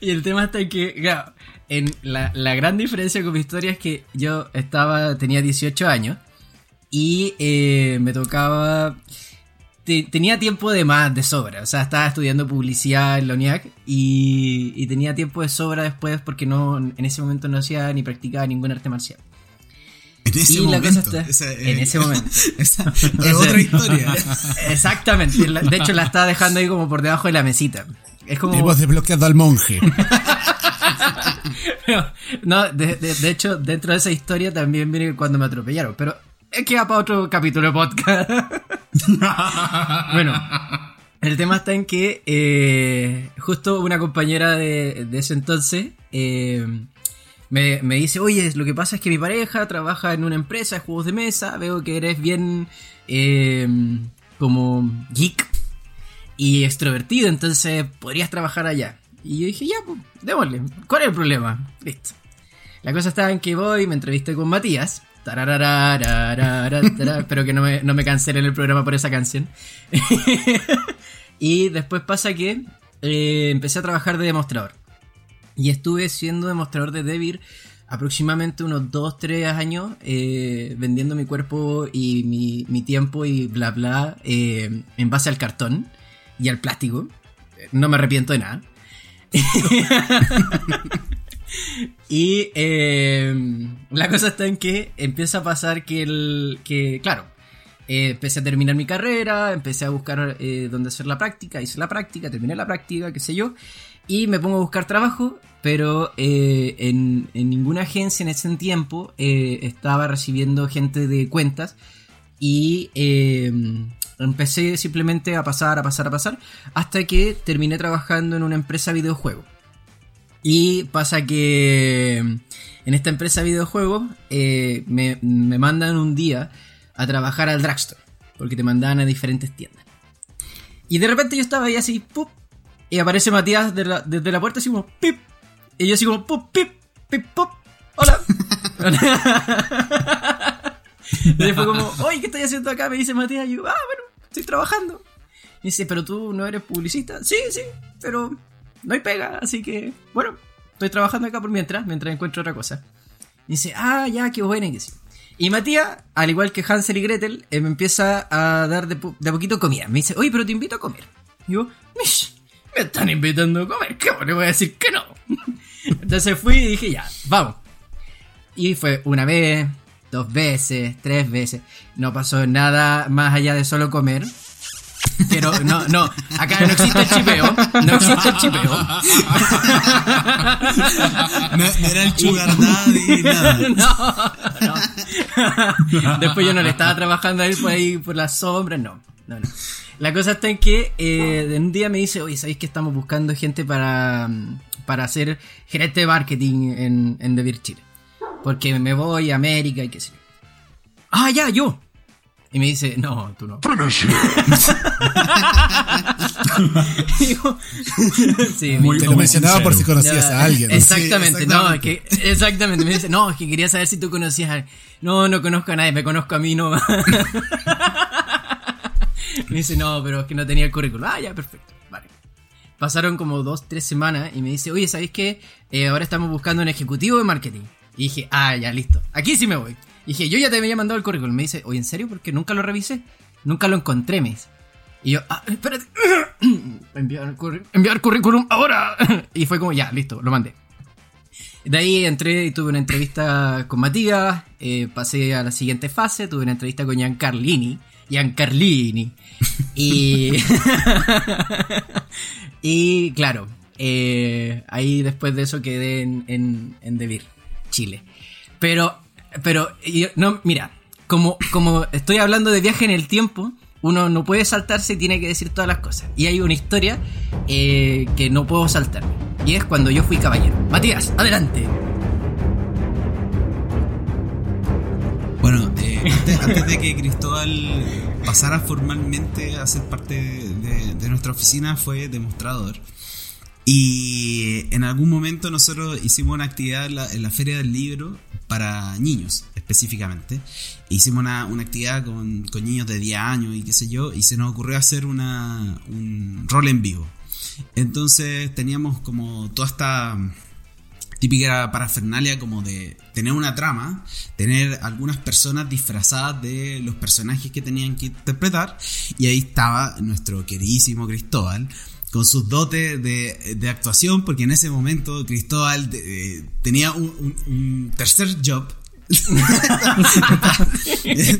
y el tema está en que, claro, en la, la gran diferencia con mi historia es que yo estaba, tenía 18 años y eh, me tocaba... te- tenía tiempo de más, de sobra. O sea, estaba estudiando publicidad en la UNIAC y, y tenía tiempo de sobra después porque no en ese momento no hacía ni practicaba ningún arte marcial. En ese Y la cosa está- Esa, eh, en ese momento. Esa es otra historia. Exactamente. De hecho, la estaba dejando ahí como por debajo de la mesita. Es como. Hemos desbloqueado al monje. No, de, de- de hecho, dentro de esa historia también viene cuando me atropellaron. Pero es que va para otro capítulo de podcast. bueno, el tema está en que eh, justo una compañera de, de ese entonces eh, me, me dice, oye, lo que pasa es que mi pareja trabaja en una empresa de juegos de mesa, veo que eres bien eh, como geek y extrovertido, entonces podrías trabajar allá. Y yo dije, ya, pues, démosle, ¿cuál es el problema? Listo. La cosa estaba en que voy, me entrevisté con Matías. Espero que no me, no me cancelen el programa por esa canción. y después pasa que eh, empecé a trabajar de demostrador. Y estuve siendo demostrador de Devir aproximadamente unos 2-3 años eh, vendiendo mi cuerpo y mi, mi tiempo y bla bla eh, en base al cartón y al plástico. No me arrepiento de nada. y eh, la cosa está en que empieza a pasar que el. que, claro, eh, empecé a terminar mi carrera, empecé a buscar eh, dónde hacer la práctica, hice la práctica, terminé la práctica, qué sé yo, y me pongo a buscar trabajo, pero en, en ninguna agencia en ese tiempo estaba recibiendo gente de cuentas y empecé simplemente a pasar, a pasar, a pasar, hasta que terminé trabajando en una empresa de videojuegos. Y pasa que en esta empresa de videojuegos eh, me, me mandan un día a trabajar al drugstore. porque te mandaban a diferentes tiendas. Y de repente yo estaba ahí así, ¡pup! Y aparece Matías de la- desde la puerta así como, ¡pip! Y yo así como, ¡pup! ¡pip! ¡pip! ¡pop! ¡Hola! y fue como, oye, ¿qué estoy haciendo acá? Me dice Matías. Y yo, ah, bueno, estoy trabajando. Y dice, ¿pero tú no eres publicista? Sí, sí, pero no hay pega, así que, bueno, estoy trabajando acá por mientras, mientras encuentro otra cosa. Y dice, ah, ya, qué bueno, y Matías, al igual que Hansel y Gretel, eh, me empieza a dar de, de poquito comida. Me dice, oye, pero te invito a comer. Y yo, "Mish, me están invitando a comer, ¿cómo le voy a decir que no? Entonces fui y dije, ya, vamos. Y fue una vez, dos veces, tres veces. No pasó nada más allá de solo comer. Pero no, no, acá no existe el chipeo. No existe el chipeo. No, no era el sugar daddy, nada. No, no. Después yo no le estaba trabajando a él por ahí por las sombras, no. No, no. La cosa está en que eh, de un día me dice, oye, ¿sabéis que estamos buscando gente para, para hacer gerente de marketing en, en DeVir Chile? Porque me voy a América y qué sé yo. Ah, ya, yo. Y me dice, no, tú no. Digo, sí, Muy- me- Te lo mencionaba por si conocías ya, a alguien. Exactamente, Sí, no, es que, exactamente, me dice, no, es que quería saber si tú conocías a alguien. No, no conozco a nadie, me conozco a mí no. me dice, no, pero es que no tenía el currículum. Ah, ya, perfecto, vale. Pasaron como dos, tres semanas y me dice, oye, ¿sabéis qué? Eh, ahora estamos buscando un ejecutivo de marketing. Y dije, ah, ya, listo. Aquí sí me voy. Y dije, yo ya te había mandado el currículum. Me dice, oye, ¿en serio? Porque nunca lo revisé. Nunca lo encontré, me dice. Y yo, ah, espérate. enviar, curri- enviar currículum ahora. y fue como, ya, listo, lo mandé. De ahí entré y tuve una entrevista con Matías. eh, pasé a la siguiente fase. Tuve una entrevista con Giancarlini. Giancarlini. Y. y claro, eh, ahí después de eso quedé en, en, en Devir, Chile. Pero, pero, y- no, mira, como, como estoy hablando de viaje en el tiempo, uno no puede saltarse y tiene que decir todas las cosas. Y hay una historia eh, que no puedo saltarme. Y es cuando yo fui caballero. Matías, adelante. Bueno, eh, antes, de que Cristóbal pasara formalmente a ser parte de nuestra oficina, fue demostrador. Y en algún momento nosotros hicimos una actividad en la, en la Feria del Libro para niños, específicamente. Hicimos una, una actividad con, con niños de 10 años y qué sé yo, y se nos ocurrió hacer una, un rol en vivo. Entonces teníamos como toda esta típica parafernalia como de tener una trama, tener algunas personas disfrazadas de los personajes que tenían que interpretar y ahí estaba nuestro queridísimo Cristóbal con sus dotes de, de actuación porque en ese momento Cristóbal eh, tenía un, un- un tercer job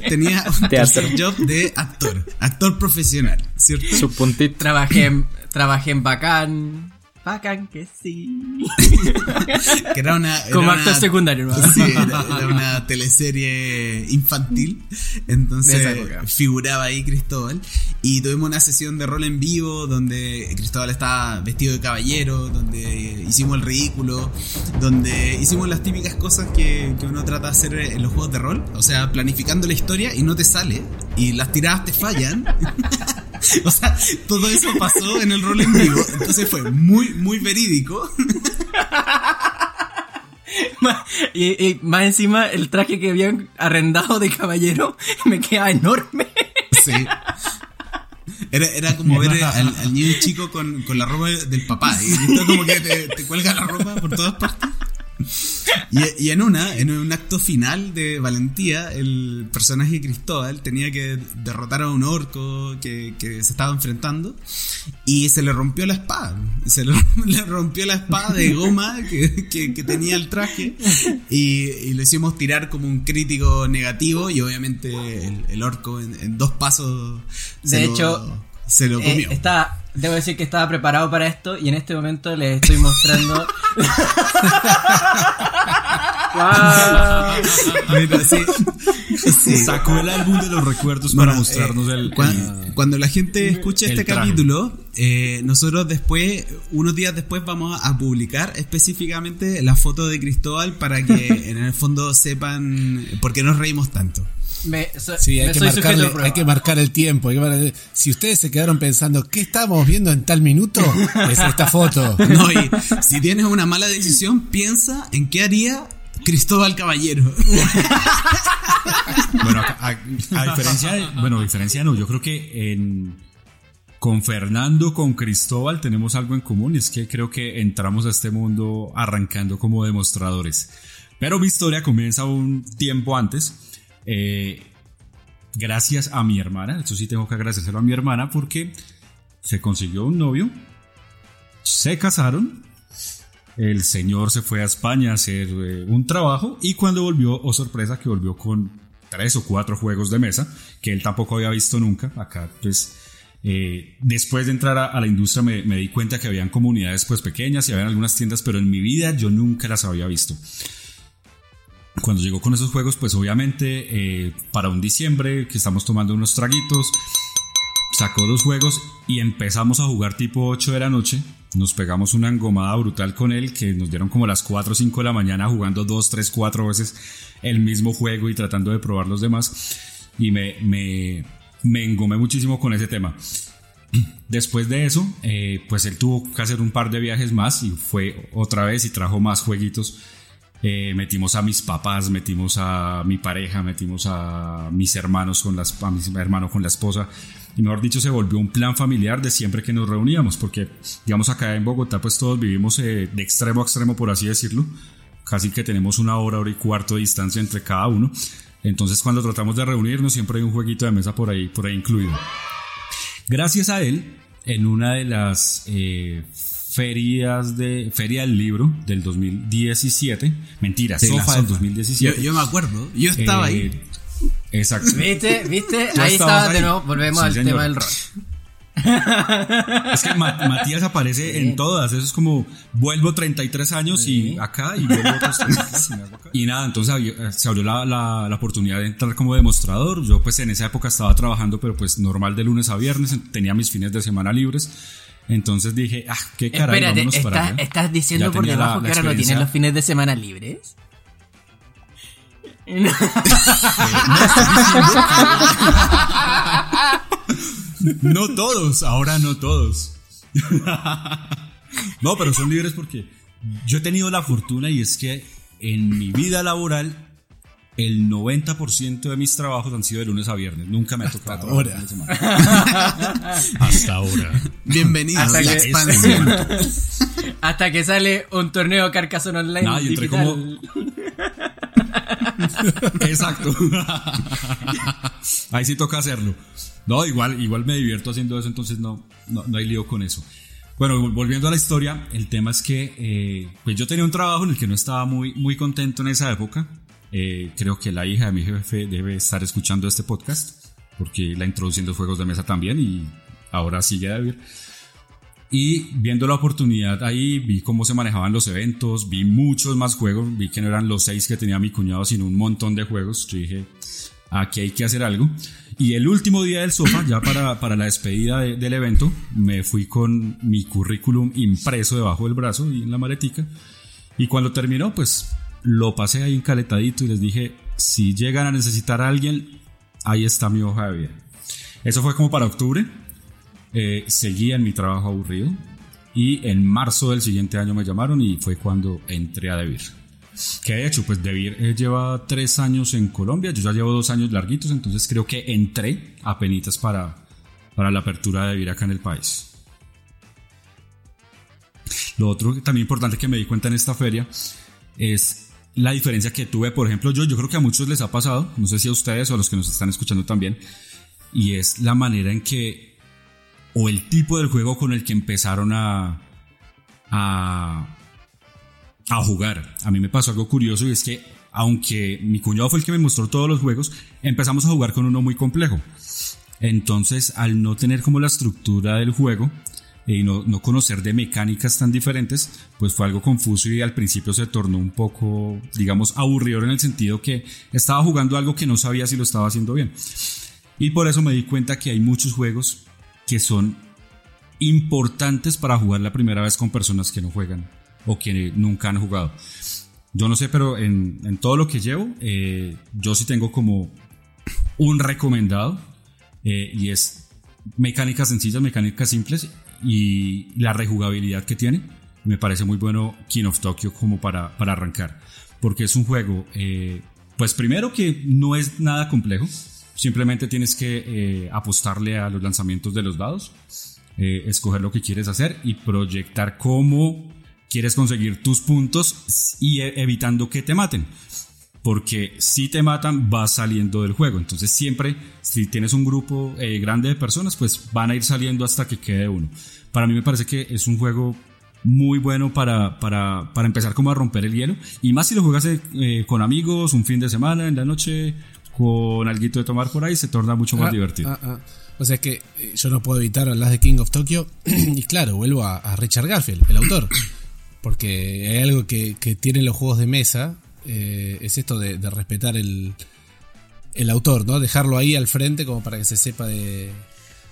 tenía un Teatro. tercer job de actor actor profesional ¿cierto? Su puntito. Trabajé en, trabajé en Bacán. Bacán que sí. que era una era Como actor secundario, ¿no? Sí, era, era una teleserie infantil. Entonces figuraba ahí Cristóbal. Y tuvimos una sesión de rol en vivo donde Cristóbal estaba vestido de caballero, donde hicimos el ridículo, donde hicimos las típicas cosas que, que uno trata de hacer en los juegos de rol. O sea, planificando la historia y no te sale. Y las tiradas te fallan. O sea, todo eso pasó en el rol en vivo. Entonces fue muy, muy verídico. Y, y más encima, el traje que habían arrendado de caballero me queda enorme. Sí. Era, era como ver al, al niño chico con, con la ropa del papá. Y como que te, te cuelga la ropa por todas partes. Y, y en una, en un acto final de valentía, el personaje Cristóbal tenía que derrotar a un orco que, que se estaba enfrentando y se le rompió la espada. Se le, le rompió la espada de goma que, que- que tenía el traje y, y lo hicimos tirar como un crítico negativo y obviamente el, el orco en, en dos pasos se De lo- hecho, se lo Eh, comió. está, debo decir que estaba preparado para esto y en este momento les estoy mostrando. Mira, sí, sí. Sacó el álbum de los recuerdos para Bueno, mostrarnos eh, el, cua- el- Cuando la gente escuche el este traje. capítulo, eh, nosotros después, unos días después, vamos a publicar específicamente la foto de Cristóbal para que en el fondo sepan por qué nos reímos tanto. Me, so- Sí, hay me que, marcarle- hay que marcar el tiempo. que Si ustedes se quedaron pensando, ¿qué estamos viendo en tal minuto? Es esta foto. No, y si tienes una mala decisión, piensa en qué haría Cristóbal Caballero. Bueno, a, a- a diferencia de, bueno, a diferencia no, yo creo que en, con Fernando, con Cristóbal tenemos algo en común y es que creo que entramos a este mundo arrancando como demostradores. Pero mi historia comienza un tiempo antes. Eh, gracias a mi hermana, eso sí tengo que agradecérselo a mi hermana porque se consiguió un novio, se casaron, el señor se fue a España a hacer eh, un trabajo y cuando volvió, oh sorpresa, que volvió con tres o cuatro juegos de mesa que él tampoco había visto nunca. Acá, pues, eh, después de entrar a, la industria me, me di cuenta que habían comunidades pues pequeñas y habían algunas tiendas, pero en mi vida yo nunca las había visto. Cuando llegó con esos juegos, pues obviamente eh, para un diciembre que estamos tomando unos traguitos, sacó dos juegos y empezamos a jugar tipo 8 de la noche. Nos pegamos una engomada brutal con él que nos dieron como las 4 o 5 de la mañana jugando 2, 3, 4 veces el mismo juego y tratando de probar los demás. Y me, me, me engomé muchísimo con ese tema. Después de eso, eh, pues él tuvo que hacer un par de viajes más y fue otra vez y trajo más jueguitos. Eh, metimos a mis papás, metimos a mi pareja, metimos a mis hermanos con las, a mis hermanos con la esposa. Y mejor dicho, se volvió un plan familiar de siempre que nos reuníamos, porque digamos acá en Bogotá pues todos vivimos eh, de extremo a extremo, por así decirlo. Casi que tenemos una hora, hora y cuarto de distancia entre cada uno. Entonces cuando tratamos de reunirnos siempre hay un jueguito de mesa por ahí, por ahí incluido. Gracias a él, en una de las eh, ferias de Feria del Libro del 2017, mentira, Sí, la Sofa del Sofa. 2017. Yo, yo me acuerdo, yo estaba eh, ahí. Exacto. ¿Viste? ¿Viste? Ahí estaba de nuevo. Volvemos Sí, al señor. tema del rol. Es que Ma- Matías aparece en todas. Eso es como vuelvo 33 años y acá y vuelvo otros 33 y me hago acá. Y nada, entonces había- se abrió la, la- la oportunidad de entrar como demostrador. Yo pues en esa época estaba trabajando, pero pues normal de lunes a viernes, tenía mis fines de semana libres. Entonces dije, ah, qué caray, Espérate, vámonos para ¿estás, allá. estás diciendo Ya por la- debajo la que ahora no tienes los fines de semana libres? No todos, ahora no todos. no, pero son libres porque yo he tenido la fortuna y es que en mi vida laboral el 90% de mis trabajos han sido de lunes a viernes. Nunca me ha tocado ahora. fin de semana. Hasta ahora. Bienvenidos Hasta a la que- expansión. Hasta que sale un torneo Carcassonne Online Nah, yo entré digital. Exacto. Ahí sí toca hacerlo. No, igual, igual me divierto haciendo eso, entonces no, no, no hay lío con eso. Bueno, vol- volviendo a la historia, el tema es que eh, pues yo tenía un trabajo en el que no estaba muy, muy contento en esa época. Eh, creo que la hija de mi jefe debe estar escuchando este podcast, porque la introducí en los juegos de mesa también y ahora sigue vivir. Y viendo la oportunidad ahí, vi cómo se manejaban los eventos, vi muchos más juegos, vi que no eran los seis que tenía mi cuñado, sino un montón de juegos. Yo dije, aquí hay que hacer algo. Y el último día del sofá, ya para, para la despedida de- del evento, me fui con mi currículum impreso debajo del brazo y en la maletica. Y cuando terminó, pues lo pasé ahí encaletadito y les dije, si llegan a necesitar a alguien, ahí está mi hoja de vida. Eso fue como para octubre. Eh, seguía en mi trabajo aburrido y en marzo del siguiente año me llamaron y fue cuando entré a Debir. ¿Qué he hecho? Pues Debir eh, lleva tres años en Colombia, yo ya llevo dos años larguitos, entonces creo que entré a penitas para, para la apertura de Debir acá en el país. Lo otro que también importante que me di cuenta en esta feria es la diferencia que tuve, por ejemplo, yo, yo creo que a muchos les ha pasado, no sé si a ustedes o a los que nos están escuchando también, y es la manera en que, o el tipo del juego con el que empezaron a, a, a jugar. A mí me pasó algo curioso y es que, aunque mi cuñado fue el que me mostró todos los juegos, empezamos a jugar con uno muy complejo. Entonces, al no tener como la estructura del juego y no, no conocer de mecánicas tan diferentes, pues fue algo confuso y al principio se tornó un poco, digamos, aburrido en el sentido que estaba jugando algo que no sabía si lo estaba haciendo bien. Y por eso me di cuenta que hay muchos juegos que son importantes para jugar la primera vez con personas que no juegan o que nunca han jugado. Yo no sé, pero en, en todo lo que llevo, eh, yo sí tengo como un recomendado eh, y es mecánicas sencillas, mecánicas simples y la rejugabilidad que tiene. Me parece muy bueno King of Tokyo como para, para arrancar, porque es un juego, eh, pues primero que no es nada complejo, simplemente tienes que eh, apostarle a los lanzamientos de los dados, escoger lo que quieres hacer y proyectar cómo quieres conseguir tus puntos y e, evitando que te maten porque si te matan vas saliendo del juego. Entonces siempre, si tienes un grupo eh, grande de personas, pues van a ir saliendo hasta que quede uno. Para mí me parece que es un juego muy bueno para, para, para empezar como a romper el hielo. Y más si lo juegas eh, con amigos, un fin de semana, en la noche, con algo de tomar por ahí, se torna mucho más Ah, divertido. ah, ah. O sea que eh, yo no puedo evitar hablar de King of Tokyo. y claro, vuelvo a, a Richard Garfield, el autor. Porque hay algo que, que tienen los juegos de mesa. Eh, es esto de, de respetar el, el autor, ¿no? Dejarlo ahí al frente como para que se sepa de,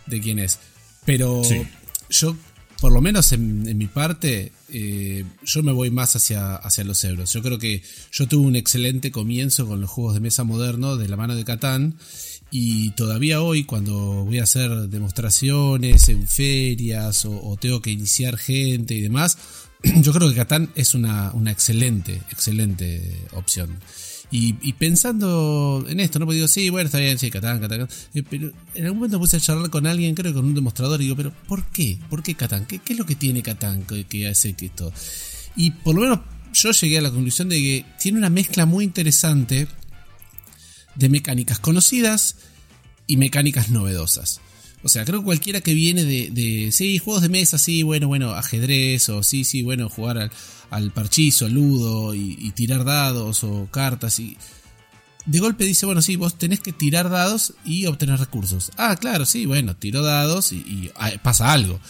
de quién es. Pero Sí. yo, por lo menos en, en mi parte, eh, yo me voy más hacia, hacia los euros. Yo creo que yo tuve un excelente comienzo con los juegos de mesa modernos de la mano de Catán. Y todavía hoy, cuando voy a hacer demostraciones en ferias o, o tengo que iniciar gente y demás, yo creo que Catán es una, una excelente, excelente opción. Y, pensando en esto, ¿no? Porque digo, sí, bueno, está bien, sí, Catán, Catán. Catán. Eh, Pero en algún momento puse a charlar con alguien, creo que con un demostrador, y digo, pero ¿por qué? ¿Por qué Catán? ¿Qué, qué es lo que tiene Catán que, que hace que esto? Y por lo menos yo llegué a la conclusión de que tiene una mezcla muy interesante de mecánicas conocidas y mecánicas novedosas. O sea, creo que cualquiera que viene de, de, sí, juegos de mesa, sí, bueno, bueno, ajedrez, o sí, sí, bueno, jugar al, al parchizo, al ludo, y, tirar dados o cartas, y de golpe dice, bueno, sí, vos tenés que tirar dados y obtener recursos. Ah, claro, sí, bueno, tiro dados y, ah, pasa algo.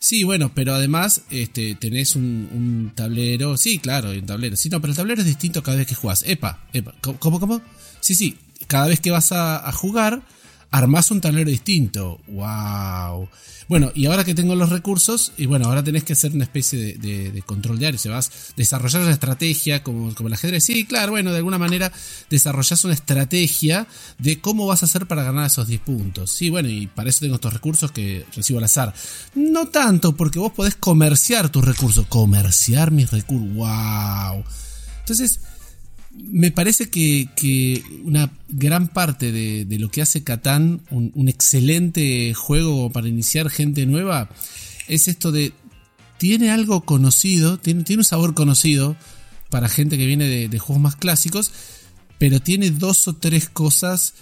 Sí, bueno, pero además este, tenés un, un tablero. Sí, claro, un tablero. Sí, no, pero el tablero es distinto cada vez que jugás. Epa, epa. ¿Cómo, cómo? Sí, sí. Cada vez que vas a jugar, armás un tablero distinto. ¡Wow! Bueno, y ahora que tengo los recursos, y bueno, ahora tenés que hacer una especie de, de, control diario. Se vas a desarrollar una estrategia como, como el ajedrez. Sí, claro, bueno, de alguna manera desarrollás una estrategia de cómo vas a hacer para ganar esos 10 puntos. Sí, bueno, y para eso tengo estos recursos que recibo al azar. No tanto, porque vos podés comerciar tus recursos. Comerciar mis recursos. ¡Wow! Entonces, me parece que, una gran parte de, lo que hace Catán un, excelente juego para iniciar gente nueva es esto de tiene algo conocido, tiene, un sabor conocido para gente que viene de, juegos más clásicos, pero tiene dos o tres cosas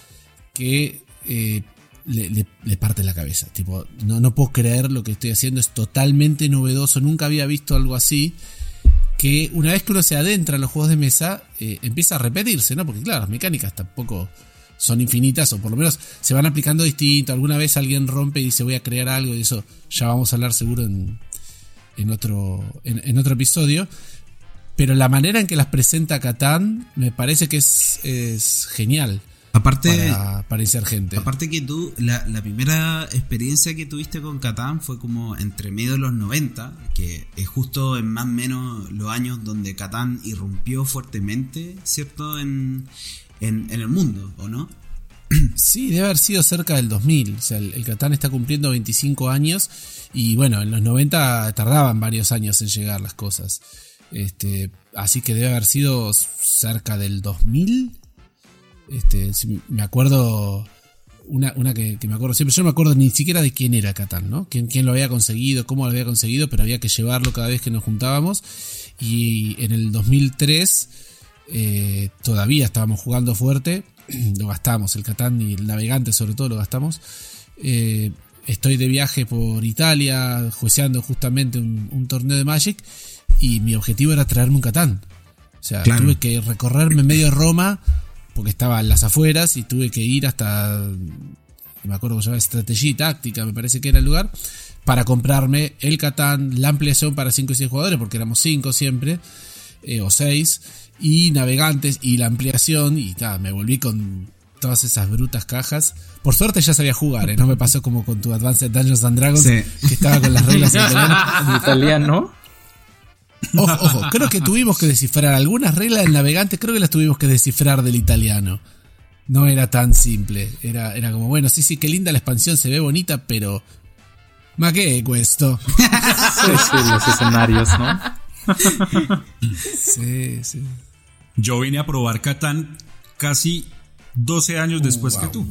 que eh, le, le, le, parte la cabeza. Tipo, no, no puedo creer lo que estoy haciendo, es totalmente novedoso, nunca había visto algo así que una vez que uno se adentra en los juegos de mesa, eh, empieza a repetirse, ¿no? Porque claro, las mecánicas tampoco son infinitas, o por lo menos se van aplicando distinto. Alguna vez alguien rompe y dice voy a crear algo, y eso ya vamos a hablar seguro en, en otro, en, otro episodio. Pero la manera en que las presenta Catán me parece que es genial. Aparte, para, para iniciar gente. Aparte que tú, la, la, primera experiencia que tuviste con Catán fue como entre medio de los 90, que es justo en más o menos los años donde Catán irrumpió fuertemente, ¿cierto? En, en, en, el mundo, ¿o no? Sí, debe haber sido cerca del 2000. O sea, el, el Catán está cumpliendo 25 años y bueno, en los 90 tardaban varios años en llegar las cosas. Este, así que debe haber sido cerca del 2000. Este, me acuerdo una, una que, que, me acuerdo siempre, yo no me acuerdo ni siquiera de quién era Catán, ¿no? Quién, quién lo había conseguido, cómo lo había conseguido, pero había que llevarlo cada vez que nos juntábamos. Y en el 2003 eh, todavía estábamos jugando fuerte, lo gastamos, el Catán y el navegante sobre todo lo gastamos. Eh, estoy de viaje por Italia, jueceando justamente un, un, torneo de Magic, y mi objetivo era traerme un Catán. O sea, claro. tuve que recorrerme medio Roma porque estaba en las afueras y tuve que ir hasta, me acuerdo que se llama Estrategia y Táctica, me parece que era el lugar, para comprarme el Catán, la ampliación para 5 y 6 jugadores, porque éramos 5 siempre, eh, o 6, y navegantes, y la ampliación, y nada, me volví con todas esas brutas cajas. Por suerte ya sabía jugar, ¿eh? no me pasó como con tu Advanced Dungeons and Dragons, sí. que estaba con las reglas en italiano. italiano. Ojo, ojo, creo que tuvimos que descifrar algunas reglas del navegante, creo que las tuvimos que descifrar del italiano. no era tan simple. Era, era como, bueno, sí, sí, qué linda la expansión, se ve bonita, pero. ¿Ma qué cuesto? Sí, sí, los escenarios, ¿no? sí, sí. Yo vine a probar Catán casi 12 años después que tú.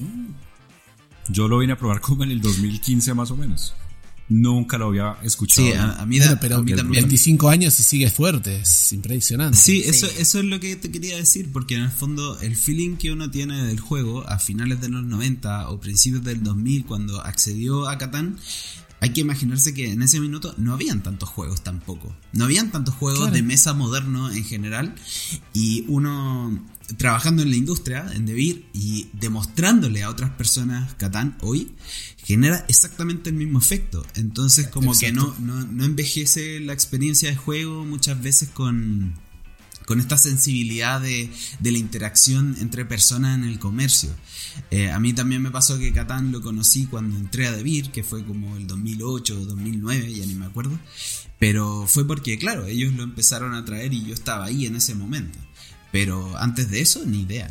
Yo lo vine a probar como en el 2015 más o menos. Nunca lo había escuchado. Sí, a, a mí, Bueno, da- pero a mí también. 25 años y sigue fuerte, es impresionante. Sí, eso, eso es lo que te quería decir, porque en el fondo el feeling que uno tiene del juego a finales de los 90 o principios del 2000, cuando accedió a Catán, hay que imaginarse que en ese minuto no habían tantos juegos tampoco. No habían tantos juegos Claro. de mesa moderno en general. Y uno trabajando en la industria, en Devir, y demostrándole a otras personas Catán hoy, genera exactamente el mismo efecto. Entonces como que no, no, no envejece la experiencia de juego muchas veces con con esta sensibilidad de, de la interacción entre personas en el comercio. Eh, a mí también me pasó que Catán lo conocí cuando entré a Devir, que fue como el 2008 o 2009, ya ni me acuerdo. Pero fue porque, claro, ellos lo empezaron a traer y yo estaba ahí en ese momento. Pero antes de eso, ni idea.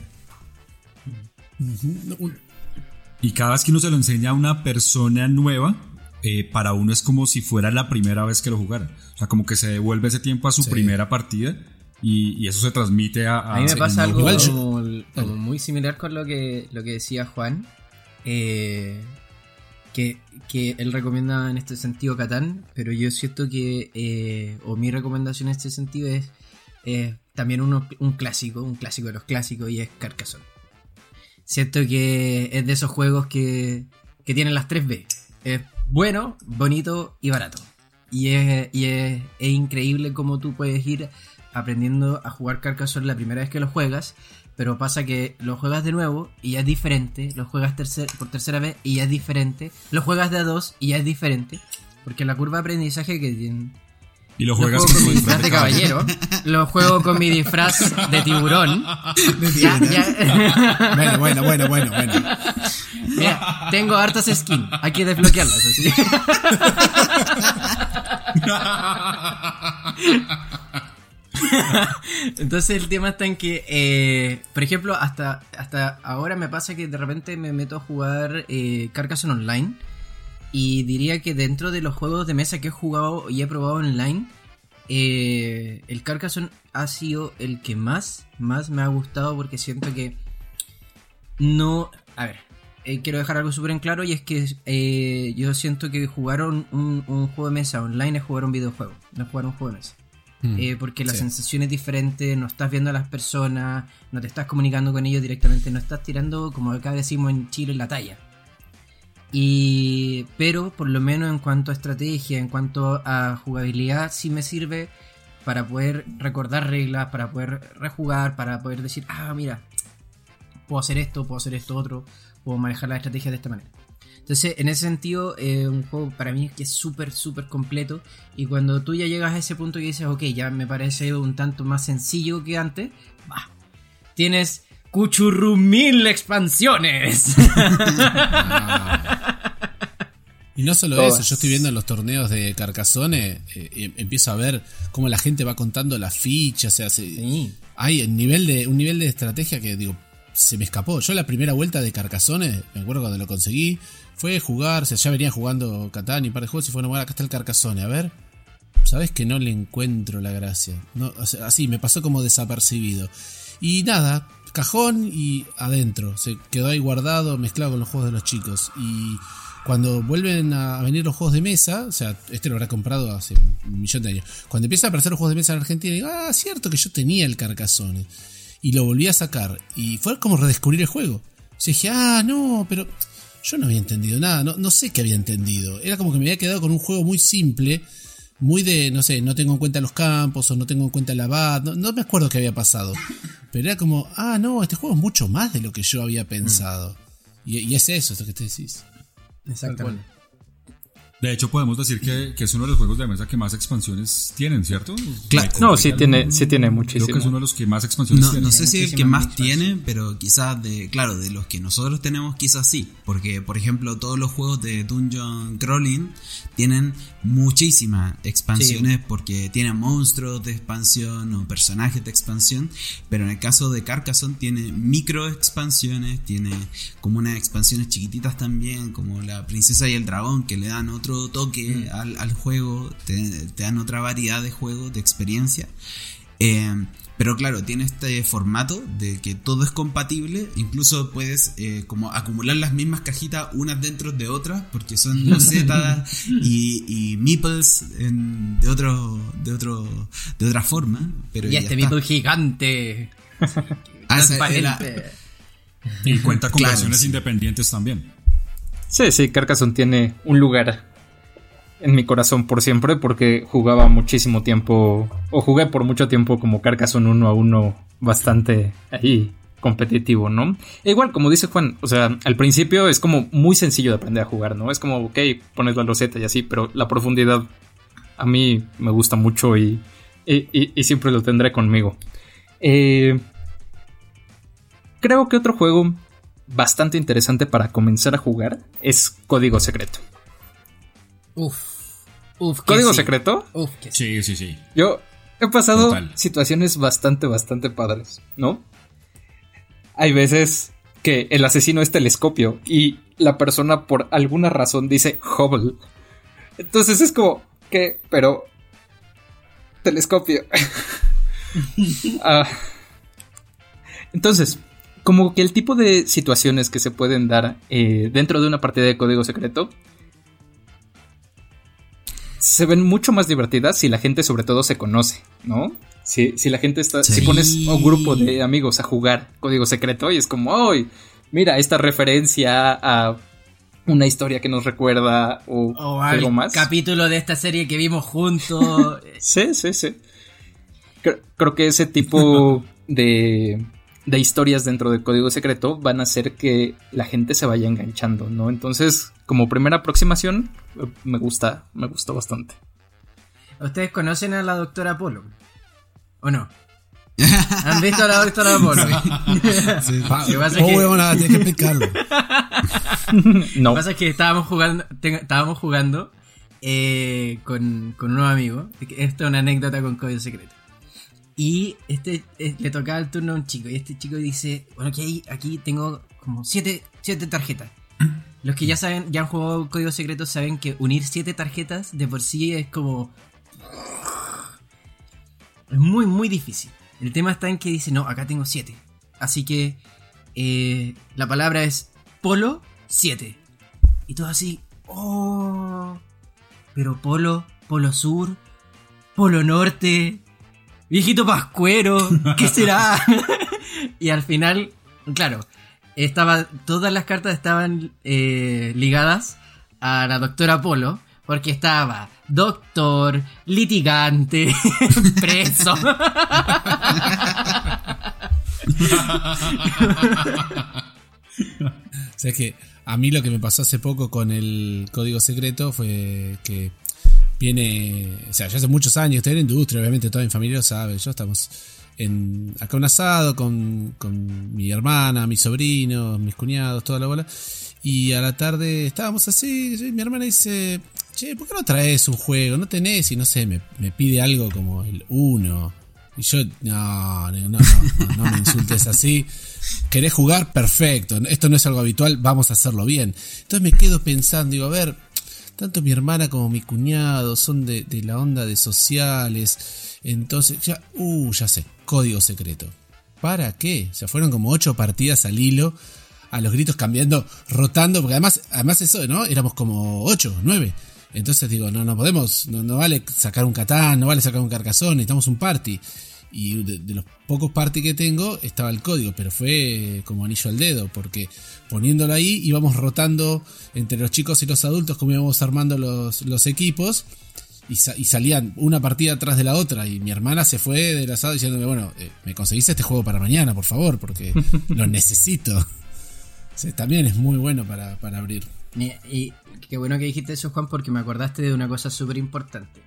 Y cada vez que uno se lo enseña a una persona nueva, eh, para uno es como si fuera la primera vez que lo jugara. O sea, como que se devuelve ese tiempo a su Sí. primera partida y, y eso se transmite a... A mí me pasa algo como, como muy similar con lo que, lo que decía Juan. eh, que, que él recomienda en este sentido Catán, pero yo siento que, eh, o mi recomendación en este sentido es eh, también uno, un clásico, un clásico de los clásicos, y es Carcassonne. Siento que es de esos juegos que, que tienen las 3B. Es bueno, bonito y barato. Y es, y es, es increíble cómo tú puedes ir aprendiendo a jugar Carcassonne la primera vez que lo juegas, pero pasa que lo juegas de nuevo y ya es diferente, lo juegas tercer- por tercera vez y ya es diferente, lo juegas de a dos y ya es diferente, porque la curva de aprendizaje que. Y lo Lo juegas juego con mi disfraz de caballero. caballero, lo juego con mi disfraz de tiburón. Ya, ya. Bueno, bueno, bueno, bueno, bueno. Mira, tengo hartas skins, hay que desbloquearlas así. Entonces el tema está en que, eh, por ejemplo, hasta, hasta ahora me pasa que de repente me meto a jugar eh, Carcassonne Online y diría que dentro de los juegos de mesa que he jugado y he probado online, eh, el Carcassonne ha sido el que más, más me ha gustado porque siento que no... A ver, eh, quiero dejar algo súper en claro y es que eh, yo siento que jugar un, un- juego de mesa online es jugar un videojuego, no es jugar un juego de mesa. Mm, porque la sí. sensación es diferente, no estás viendo a las personas, no te estás comunicando con ellos directamente, no estás tirando, como acá decimos en Chile, la talla. Y, pero por lo menos en cuanto a estrategia, en cuanto a jugabilidad, sí me sirve para poder recordar reglas, para poder rejugar, para poder decir, ah, mira, puedo hacer esto, puedo hacer esto otro, puedo manejar la estrategia de esta manera. Entonces, en ese sentido, eh, un juego para mí que es súper, súper completo. Y cuando tú ya llegas a ese punto que dices, ok, ya me parece un tanto más sencillo que antes, va. Tienes cuchurrumil expansiones. Y no solo Todas. eso, yo estoy viendo en los torneos de Carcassonne, eh, eh, empiezo a ver cómo la gente va contando las fichas, o sea, se- Sí. hay un nivel, de, un nivel de estrategia que digo, se me escapó. Yo la primera vuelta de Carcassonne, me acuerdo cuando lo conseguí, fue jugar, o sea, ya venía jugando Catán y un par de juegos y fue, bueno, acá está el Carcassonne, a ver. Sabes que no le encuentro la gracia. No, o sea, así, me pasó como desapercibido. Y nada, cajón y adentro. Se quedó ahí guardado, mezclado con los juegos de los chicos. Y cuando vuelven a venir los juegos de mesa, o sea, este lo habrá comprado hace un millón de años. Cuando empiezan a aparecer los juegos de mesa en Argentina, digo, ah, cierto que yo tenía el Carcassonne. Y lo volví a sacar. Y fue como redescubrir el juego. Yo dije, ah, no, pero yo no había entendido nada. No, no sé qué había entendido. Era como que me había quedado con un juego muy simple. Muy de, no sé, no tengo en cuenta los campos o no tengo en cuenta el abad. No, no me acuerdo qué había pasado. Pero era como, ah, no, este juego es mucho más de lo que yo había pensado. Y, y es eso, esto que te decís. Exactamente. De hecho, podemos decir que, que, es uno de los juegos de mesa que más expansiones tienen, ¿cierto? Claro. No, sí tiene, sí tiene muchísimo. Creo que es uno de los que más expansiones no, tiene. No sé si es el que más tiene, pero quizás de, claro, de los que nosotros tenemos, quizás sí. Porque, por ejemplo, todos los juegos de Dungeon Crawling tienen muchísimas expansiones porque tienen monstruos de expansión o personajes de expansión. Pero en el caso de Carcassonne tiene micro expansiones, tiene como unas expansiones chiquititas también, como la princesa y el dragón, que le dan otro toque al, al, juego, te, te, dan otra variedad de juegos, de experiencia. Eh, pero claro, tiene este formato de que todo es compatible, incluso puedes eh, como acumular las mismas cajitas unas dentro de otras, porque son losetas y, y meeples en, de otro, de otro, de otra forma. Pero y este meeple gigante. Ah, era, y cuenta con claro, versiones sí. independientes también. Sí, sí, Carcassonne tiene un lugar en mi corazón por siempre porque jugaba muchísimo tiempo o jugué por mucho tiempo como Carcassonne uno a uno bastante ahí competitivo, ¿no? E igual, como dice Juan, o sea, al principio es como muy sencillo de aprender a jugar, ¿no? Es como, ok, pones la roseta y así, pero la profundidad a mí me gusta mucho y, y, siempre lo tendré conmigo. Eh, creo que otro juego bastante interesante para comenzar a jugar es Código Secreto. Uf. Uf, ¿Código sí. secreto? Uf, que sí. Sí, sí, sí. Yo he pasado Total. situaciones bastante, bastante padres, ¿no? Hay veces que el asesino es telescopio y la persona por alguna razón dice Hubble. Entonces es como, ¿qué? Pero... Telescopio. Ah. entonces, como que el tipo de situaciones que se pueden dar eh, dentro de una partida de código secreto se ven mucho más divertidas si la gente sobre todo se conoce, ¿no? Si, si la gente está... Sí. Si pones un grupo de amigos a jugar código secreto y es como, ¡ay! Mira, esta referencia a una historia que nos recuerda o, algo al más. capítulo de esta serie que vimos juntos. Sí, sí, sí. Creo, creo que ese tipo de, de historias dentro del código secreto van a hacer que la gente se vaya enganchando, ¿no? Entonces, como primera aproximación, eh, me gusta, me gustó bastante. ¿Ustedes conocen a la doctora Polo? ¿O no? ¿Han visto a la doctora Polo? Sí. Lo que pasa es oh, que- tienes que explicarlo. No. Lo que pasa es que estábamos jugando, te- estábamos jugando eh, con, con unos amigos. Esto es una anécdota con código secreto. Y este le tocaba el turno a un chico. Y este chico dice: Bueno, aquí, aquí tengo como siete, siete tarjetas. Los que ya saben, ya han jugado código secreto saben que unir siete tarjetas de por sí es como. Es muy, muy difícil. El tema está en que dice: No, acá tengo siete. Así que eh, la palabra es Polo 7. Y todo así, oh, pero Polo, Polo Sur, Polo Norte, viejito Pascuero, ¿qué será? y al final, claro, estaba, todas las cartas estaban eh, ligadas a la doctora Polo, porque estaba doctor, litigante, preso. O sea, es que a mí lo que me pasó hace poco con el código secreto fue que viene, o sea, ya hace muchos años, estoy en la industria, obviamente toda mi familia lo sabe, yo estamos en acá un asado con, con mi hermana, mis sobrinos, mis cuñados, toda la bola, y a la tarde estábamos así, mi hermana dice, che, ¿por qué no traes un juego? ¿No tenés? Y no sé, me, me pide algo como el 1. Y yo, no, no, no, no, no me insultes así. ¿Querés jugar? Perfecto. Esto no es algo habitual, vamos a hacerlo bien. Entonces me quedo pensando, digo, a ver, tanto mi hermana como mi cuñado son de, la onda de sociales. Entonces, ya, uh, ya sé, código secreto. ¿Para qué? O sea, fueron como ocho partidas al hilo, a los gritos cambiando, rotando, porque además, además eso, ¿no? Éramos como ocho, nueve. Entonces digo, no, no podemos, no, no vale sacar un Catán, no vale sacar un Carcassonne, necesitamos un party. Y de, de los pocos party que tengo estaba el código, pero fue como anillo al dedo, porque poniéndolo ahí íbamos rotando entre los chicos y los adultos, como íbamos armando los, los equipos, y, sa- y salían una partida atrás de la otra, y mi hermana se fue del asado diciéndome, bueno, eh, me conseguiste este juego para mañana, por favor, porque lo necesito. O sea, también es muy bueno para, para abrir. Y, y qué bueno que dijiste eso, Juan, porque me acordaste de una cosa súper importante.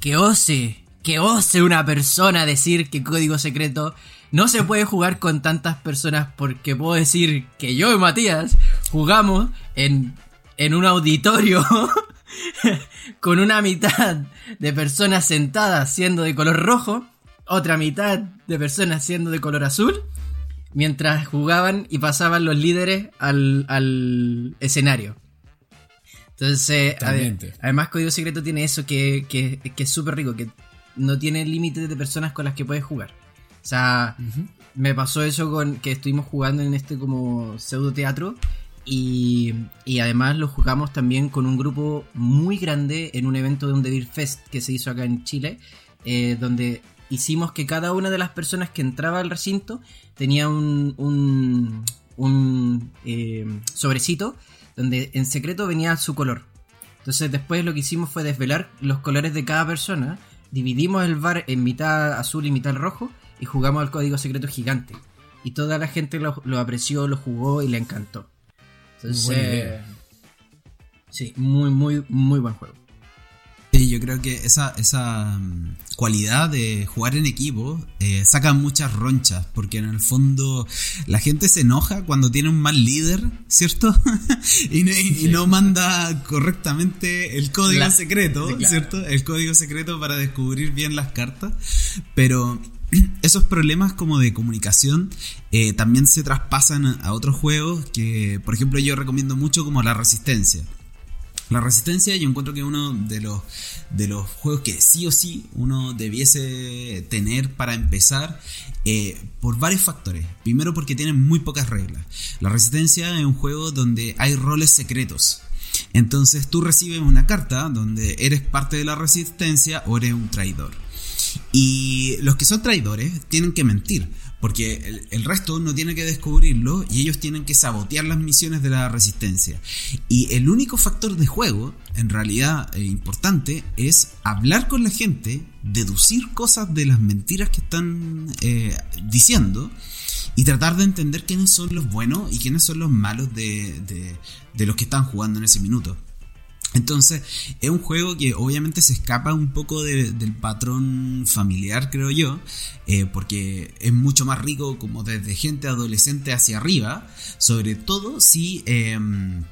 Que ose, que ose una persona decir que código secreto no se puede jugar con tantas personas porque puedo decir que yo y Matías jugamos en, en un auditorio con una mitad de personas sentadas siendo de color rojo, otra mitad de personas siendo de color azul, mientras jugaban y pasaban los líderes al, al escenario. Entonces, además Código Secreto tiene eso que, que, que es súper rico, que no tiene límites de personas con las que puedes jugar. O sea, me pasó eso con que estuvimos jugando en este como pseudo teatro y, y además lo jugamos también con un grupo muy grande en un evento de un Devil Fest que se hizo acá en Chile, eh, donde hicimos que cada una de las personas que entraba al recinto tenía un, un, un, eh, sobrecito donde en secreto venía su color. Entonces después lo que hicimos fue desvelar los colores de cada persona, dividimos el bar en mitad azul y mitad rojo y jugamos al código secreto gigante. Y toda la gente lo, lo apreció, lo jugó y le encantó. Entonces, sí, muy, muy, muy buen juego. Sí, yo creo que esa, esa mm, cualidad de jugar en equipo eh, saca muchas ronchas, porque en el fondo la gente se enoja cuando tiene un mal líder, ¿cierto? y, no, y- y no manda correctamente el código La- secreto, claro. ¿cierto? El código secreto para descubrir bien las cartas, pero esos problemas como de comunicación eh, también se traspasan a otros juegos que, por ejemplo, yo recomiendo mucho como la resistencia. La resistencia yo encuentro que uno de los, de los juegos que sí o sí uno debiese tener para empezar eh, por varios factores. Primero porque tiene muy pocas reglas. La resistencia es un juego donde hay roles secretos. Entonces tú recibes una carta donde eres parte de la resistencia o eres un traidor. Y los que son traidores tienen que mentir, porque el, el resto no tiene que descubrirlo y ellos tienen que sabotear las misiones de la resistencia. Y el único factor de juego, en realidad eh, importante, es hablar con la gente, deducir cosas de las mentiras que están eh, diciendo y tratar de entender quiénes son los buenos y quiénes son los malos de, de- de los que están jugando en ese minuto. Entonces, es un juego que obviamente se escapa un poco de- del patrón familiar, creo yo, eh, porque es mucho más rico como desde gente adolescente hacia arriba, sobre todo si... em,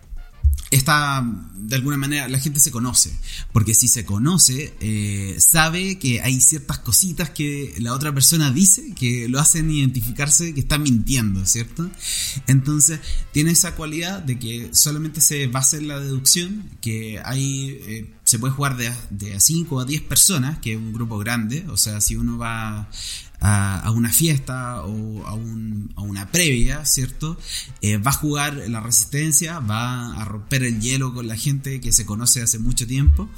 está de alguna manera la gente se conoce. Porque si se conoce eh, sabe que hay ciertas cositas que la otra persona dice que lo hacen identificarse que está mintiendo cierto entonces tiene esa cualidad de que solamente se basa en la deducción que hay eh, se puede jugar de, de a 5 a 10 personas que es un grupo grande. O sea si uno va a, una fiesta o a una previa, ¿cierto? Eh, va a jugar la resistencia, va a romper el hielo con la gente que se conoce hace mucho tiempo.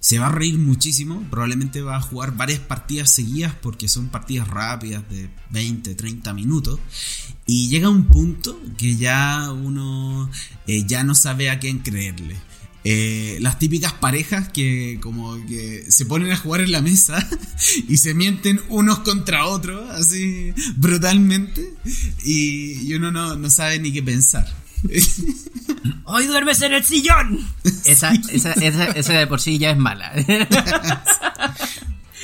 Se va a reír muchísimo, probablemente va a jugar varias partidas seguidas porque son partidas rápidas de 20, 30 minutos. Y llega un punto que ya uno eh, ya no sabe a quién creerle. Eh, las típicas parejas que como que se ponen a jugar en la mesa y se mienten unos contra otros así brutalmente y, y uno no, no sabe ni qué pensar. ¡Hoy duermes en el sillón! Esa, esa, esa, esa de por sí ya es mala.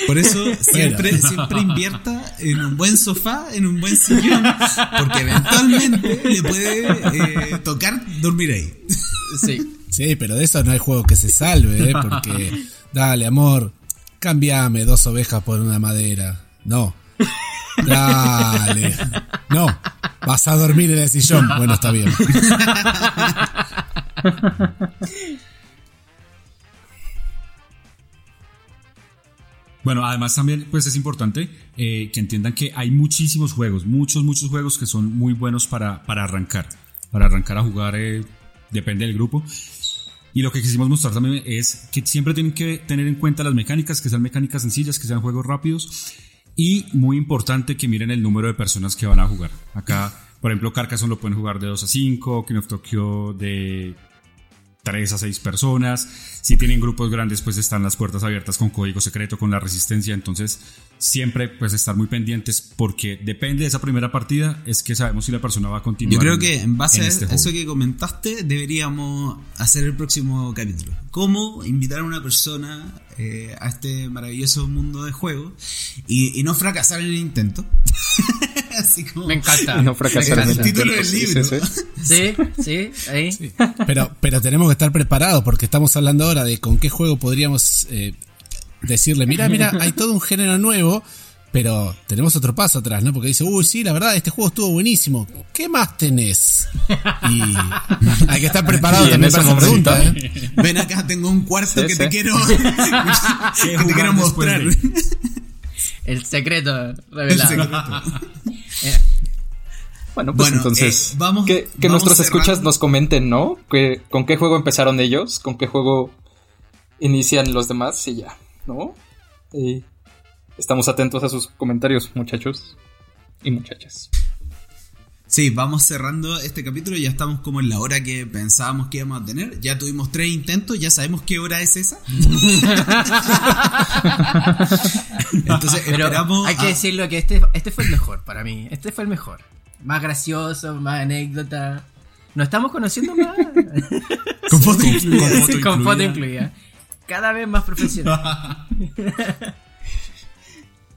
Por eso siempre, siempre invierta en un buen sofá, en un buen sillón, porque eventualmente le puede eh, tocar dormir ahí. sí. Sí, pero de eso no hay juego que se salve, ¿eh? Porque, dale, amor, cambiame dos ovejas por una madera. No. Dale. No. Vas a dormir en el sillón. Bueno, está bien. Bueno, además también pues es importante eh, que entiendan que hay muchísimos juegos, muchos, muchos juegos que son muy buenos para, para arrancar, para arrancar a jugar, eh, depende del grupo. Y lo que quisimos mostrar también es que siempre tienen que tener en cuenta las mecánicas, que sean mecánicas sencillas, que sean juegos rápidos. Y muy importante que miren el número de personas que van a jugar. Acá, por ejemplo, Carcassonne lo pueden jugar de 2 a 5, King of Tokyo de 3 a 6 personas. Si tienen grupos grandes, pues están las puertas abiertas con código secreto, con la resistencia. Entonces, siempre pues estar muy pendientes porque depende de esa primera partida, es que sabemos si la persona va a continuar. Yo creo que en base en a este eso que comentaste, deberíamos hacer el próximo capítulo. ¿Cómo invitar a una persona eh, a este maravilloso mundo de juego y, y no fracasar en el intento? Así como... Me encanta. No fracasar Me en encanta el el título del sí, libro. sí, sí. Sí, sí, ahí. Pero, pero tenemos que estar preparados porque estamos hablando ahora de con qué juego podríamos eh, decirle, mira, mira, hay todo un género nuevo, pero tenemos otro paso atrás, ¿no? Porque dice, uy, sí, la verdad, este juego estuvo buenísimo. ¿Qué más tenés? Y hay que estar preparado también para esa pregunta, ¿eh? Ven acá, tengo un cuarto Sí, que sí. te quiero que te quiero mostrar. de? El secreto El revelado. secreto. Eh, Bueno, pues Bueno, entonces eh, vamos- que, que vamos nuestros cerrando. escuchas nos comenten, ¿no? Que, ¿Con qué juego empezaron ellos? ¿Con qué juego inician los demás? Y ya, ¿no? Y estamos atentos a sus comentarios, muchachos y muchachas. Sí, vamos cerrando este capítulo. Ya estamos como en la hora que pensábamos que íbamos a tener. Ya tuvimos tres intentos, ya sabemos qué hora es esa. Entonces Pero esperamos. hay que a- decirlo que este, este fue el mejor para mí. Este fue el mejor. Más gracioso, más anécdota. Nos estamos conociendo más. Con foto incluida. Con foto incluida. Cada vez más profesional.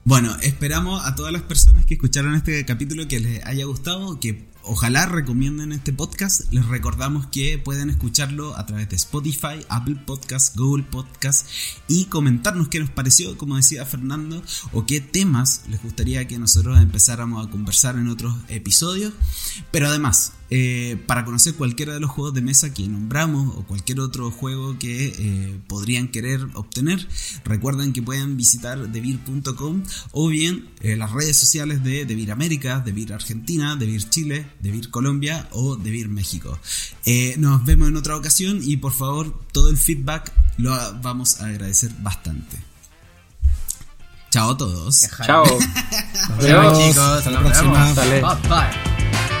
Bueno, esperamos a todas las personas que escucharon este capítulo que les haya gustado, que ojalá recomienden este podcast. Les recordamos que pueden escucharlo a través de Spotify, Apple Podcast, Google Podcast y comentarnos qué nos pareció, como decía Fernando, o qué temas les gustaría que nosotros empezáramos a conversar en otros episodios. Pero además, eh, para conocer cualquiera de los juegos de mesa que nombramos o cualquier otro juego que eh, podrían querer obtener, recuerden que pueden visitar devir.com o bien eh, las redes sociales de Devir América, Devir Argentina, Devir Chile, Devir Colombia o Devir México. Eh, nos vemos en otra ocasión y por favor todo el feedback lo vamos a agradecer bastante. Chao a todos. Chao. Chao, Adiós. chicos. Hasta la nos próxima. vemos. Dale. Bye, bye.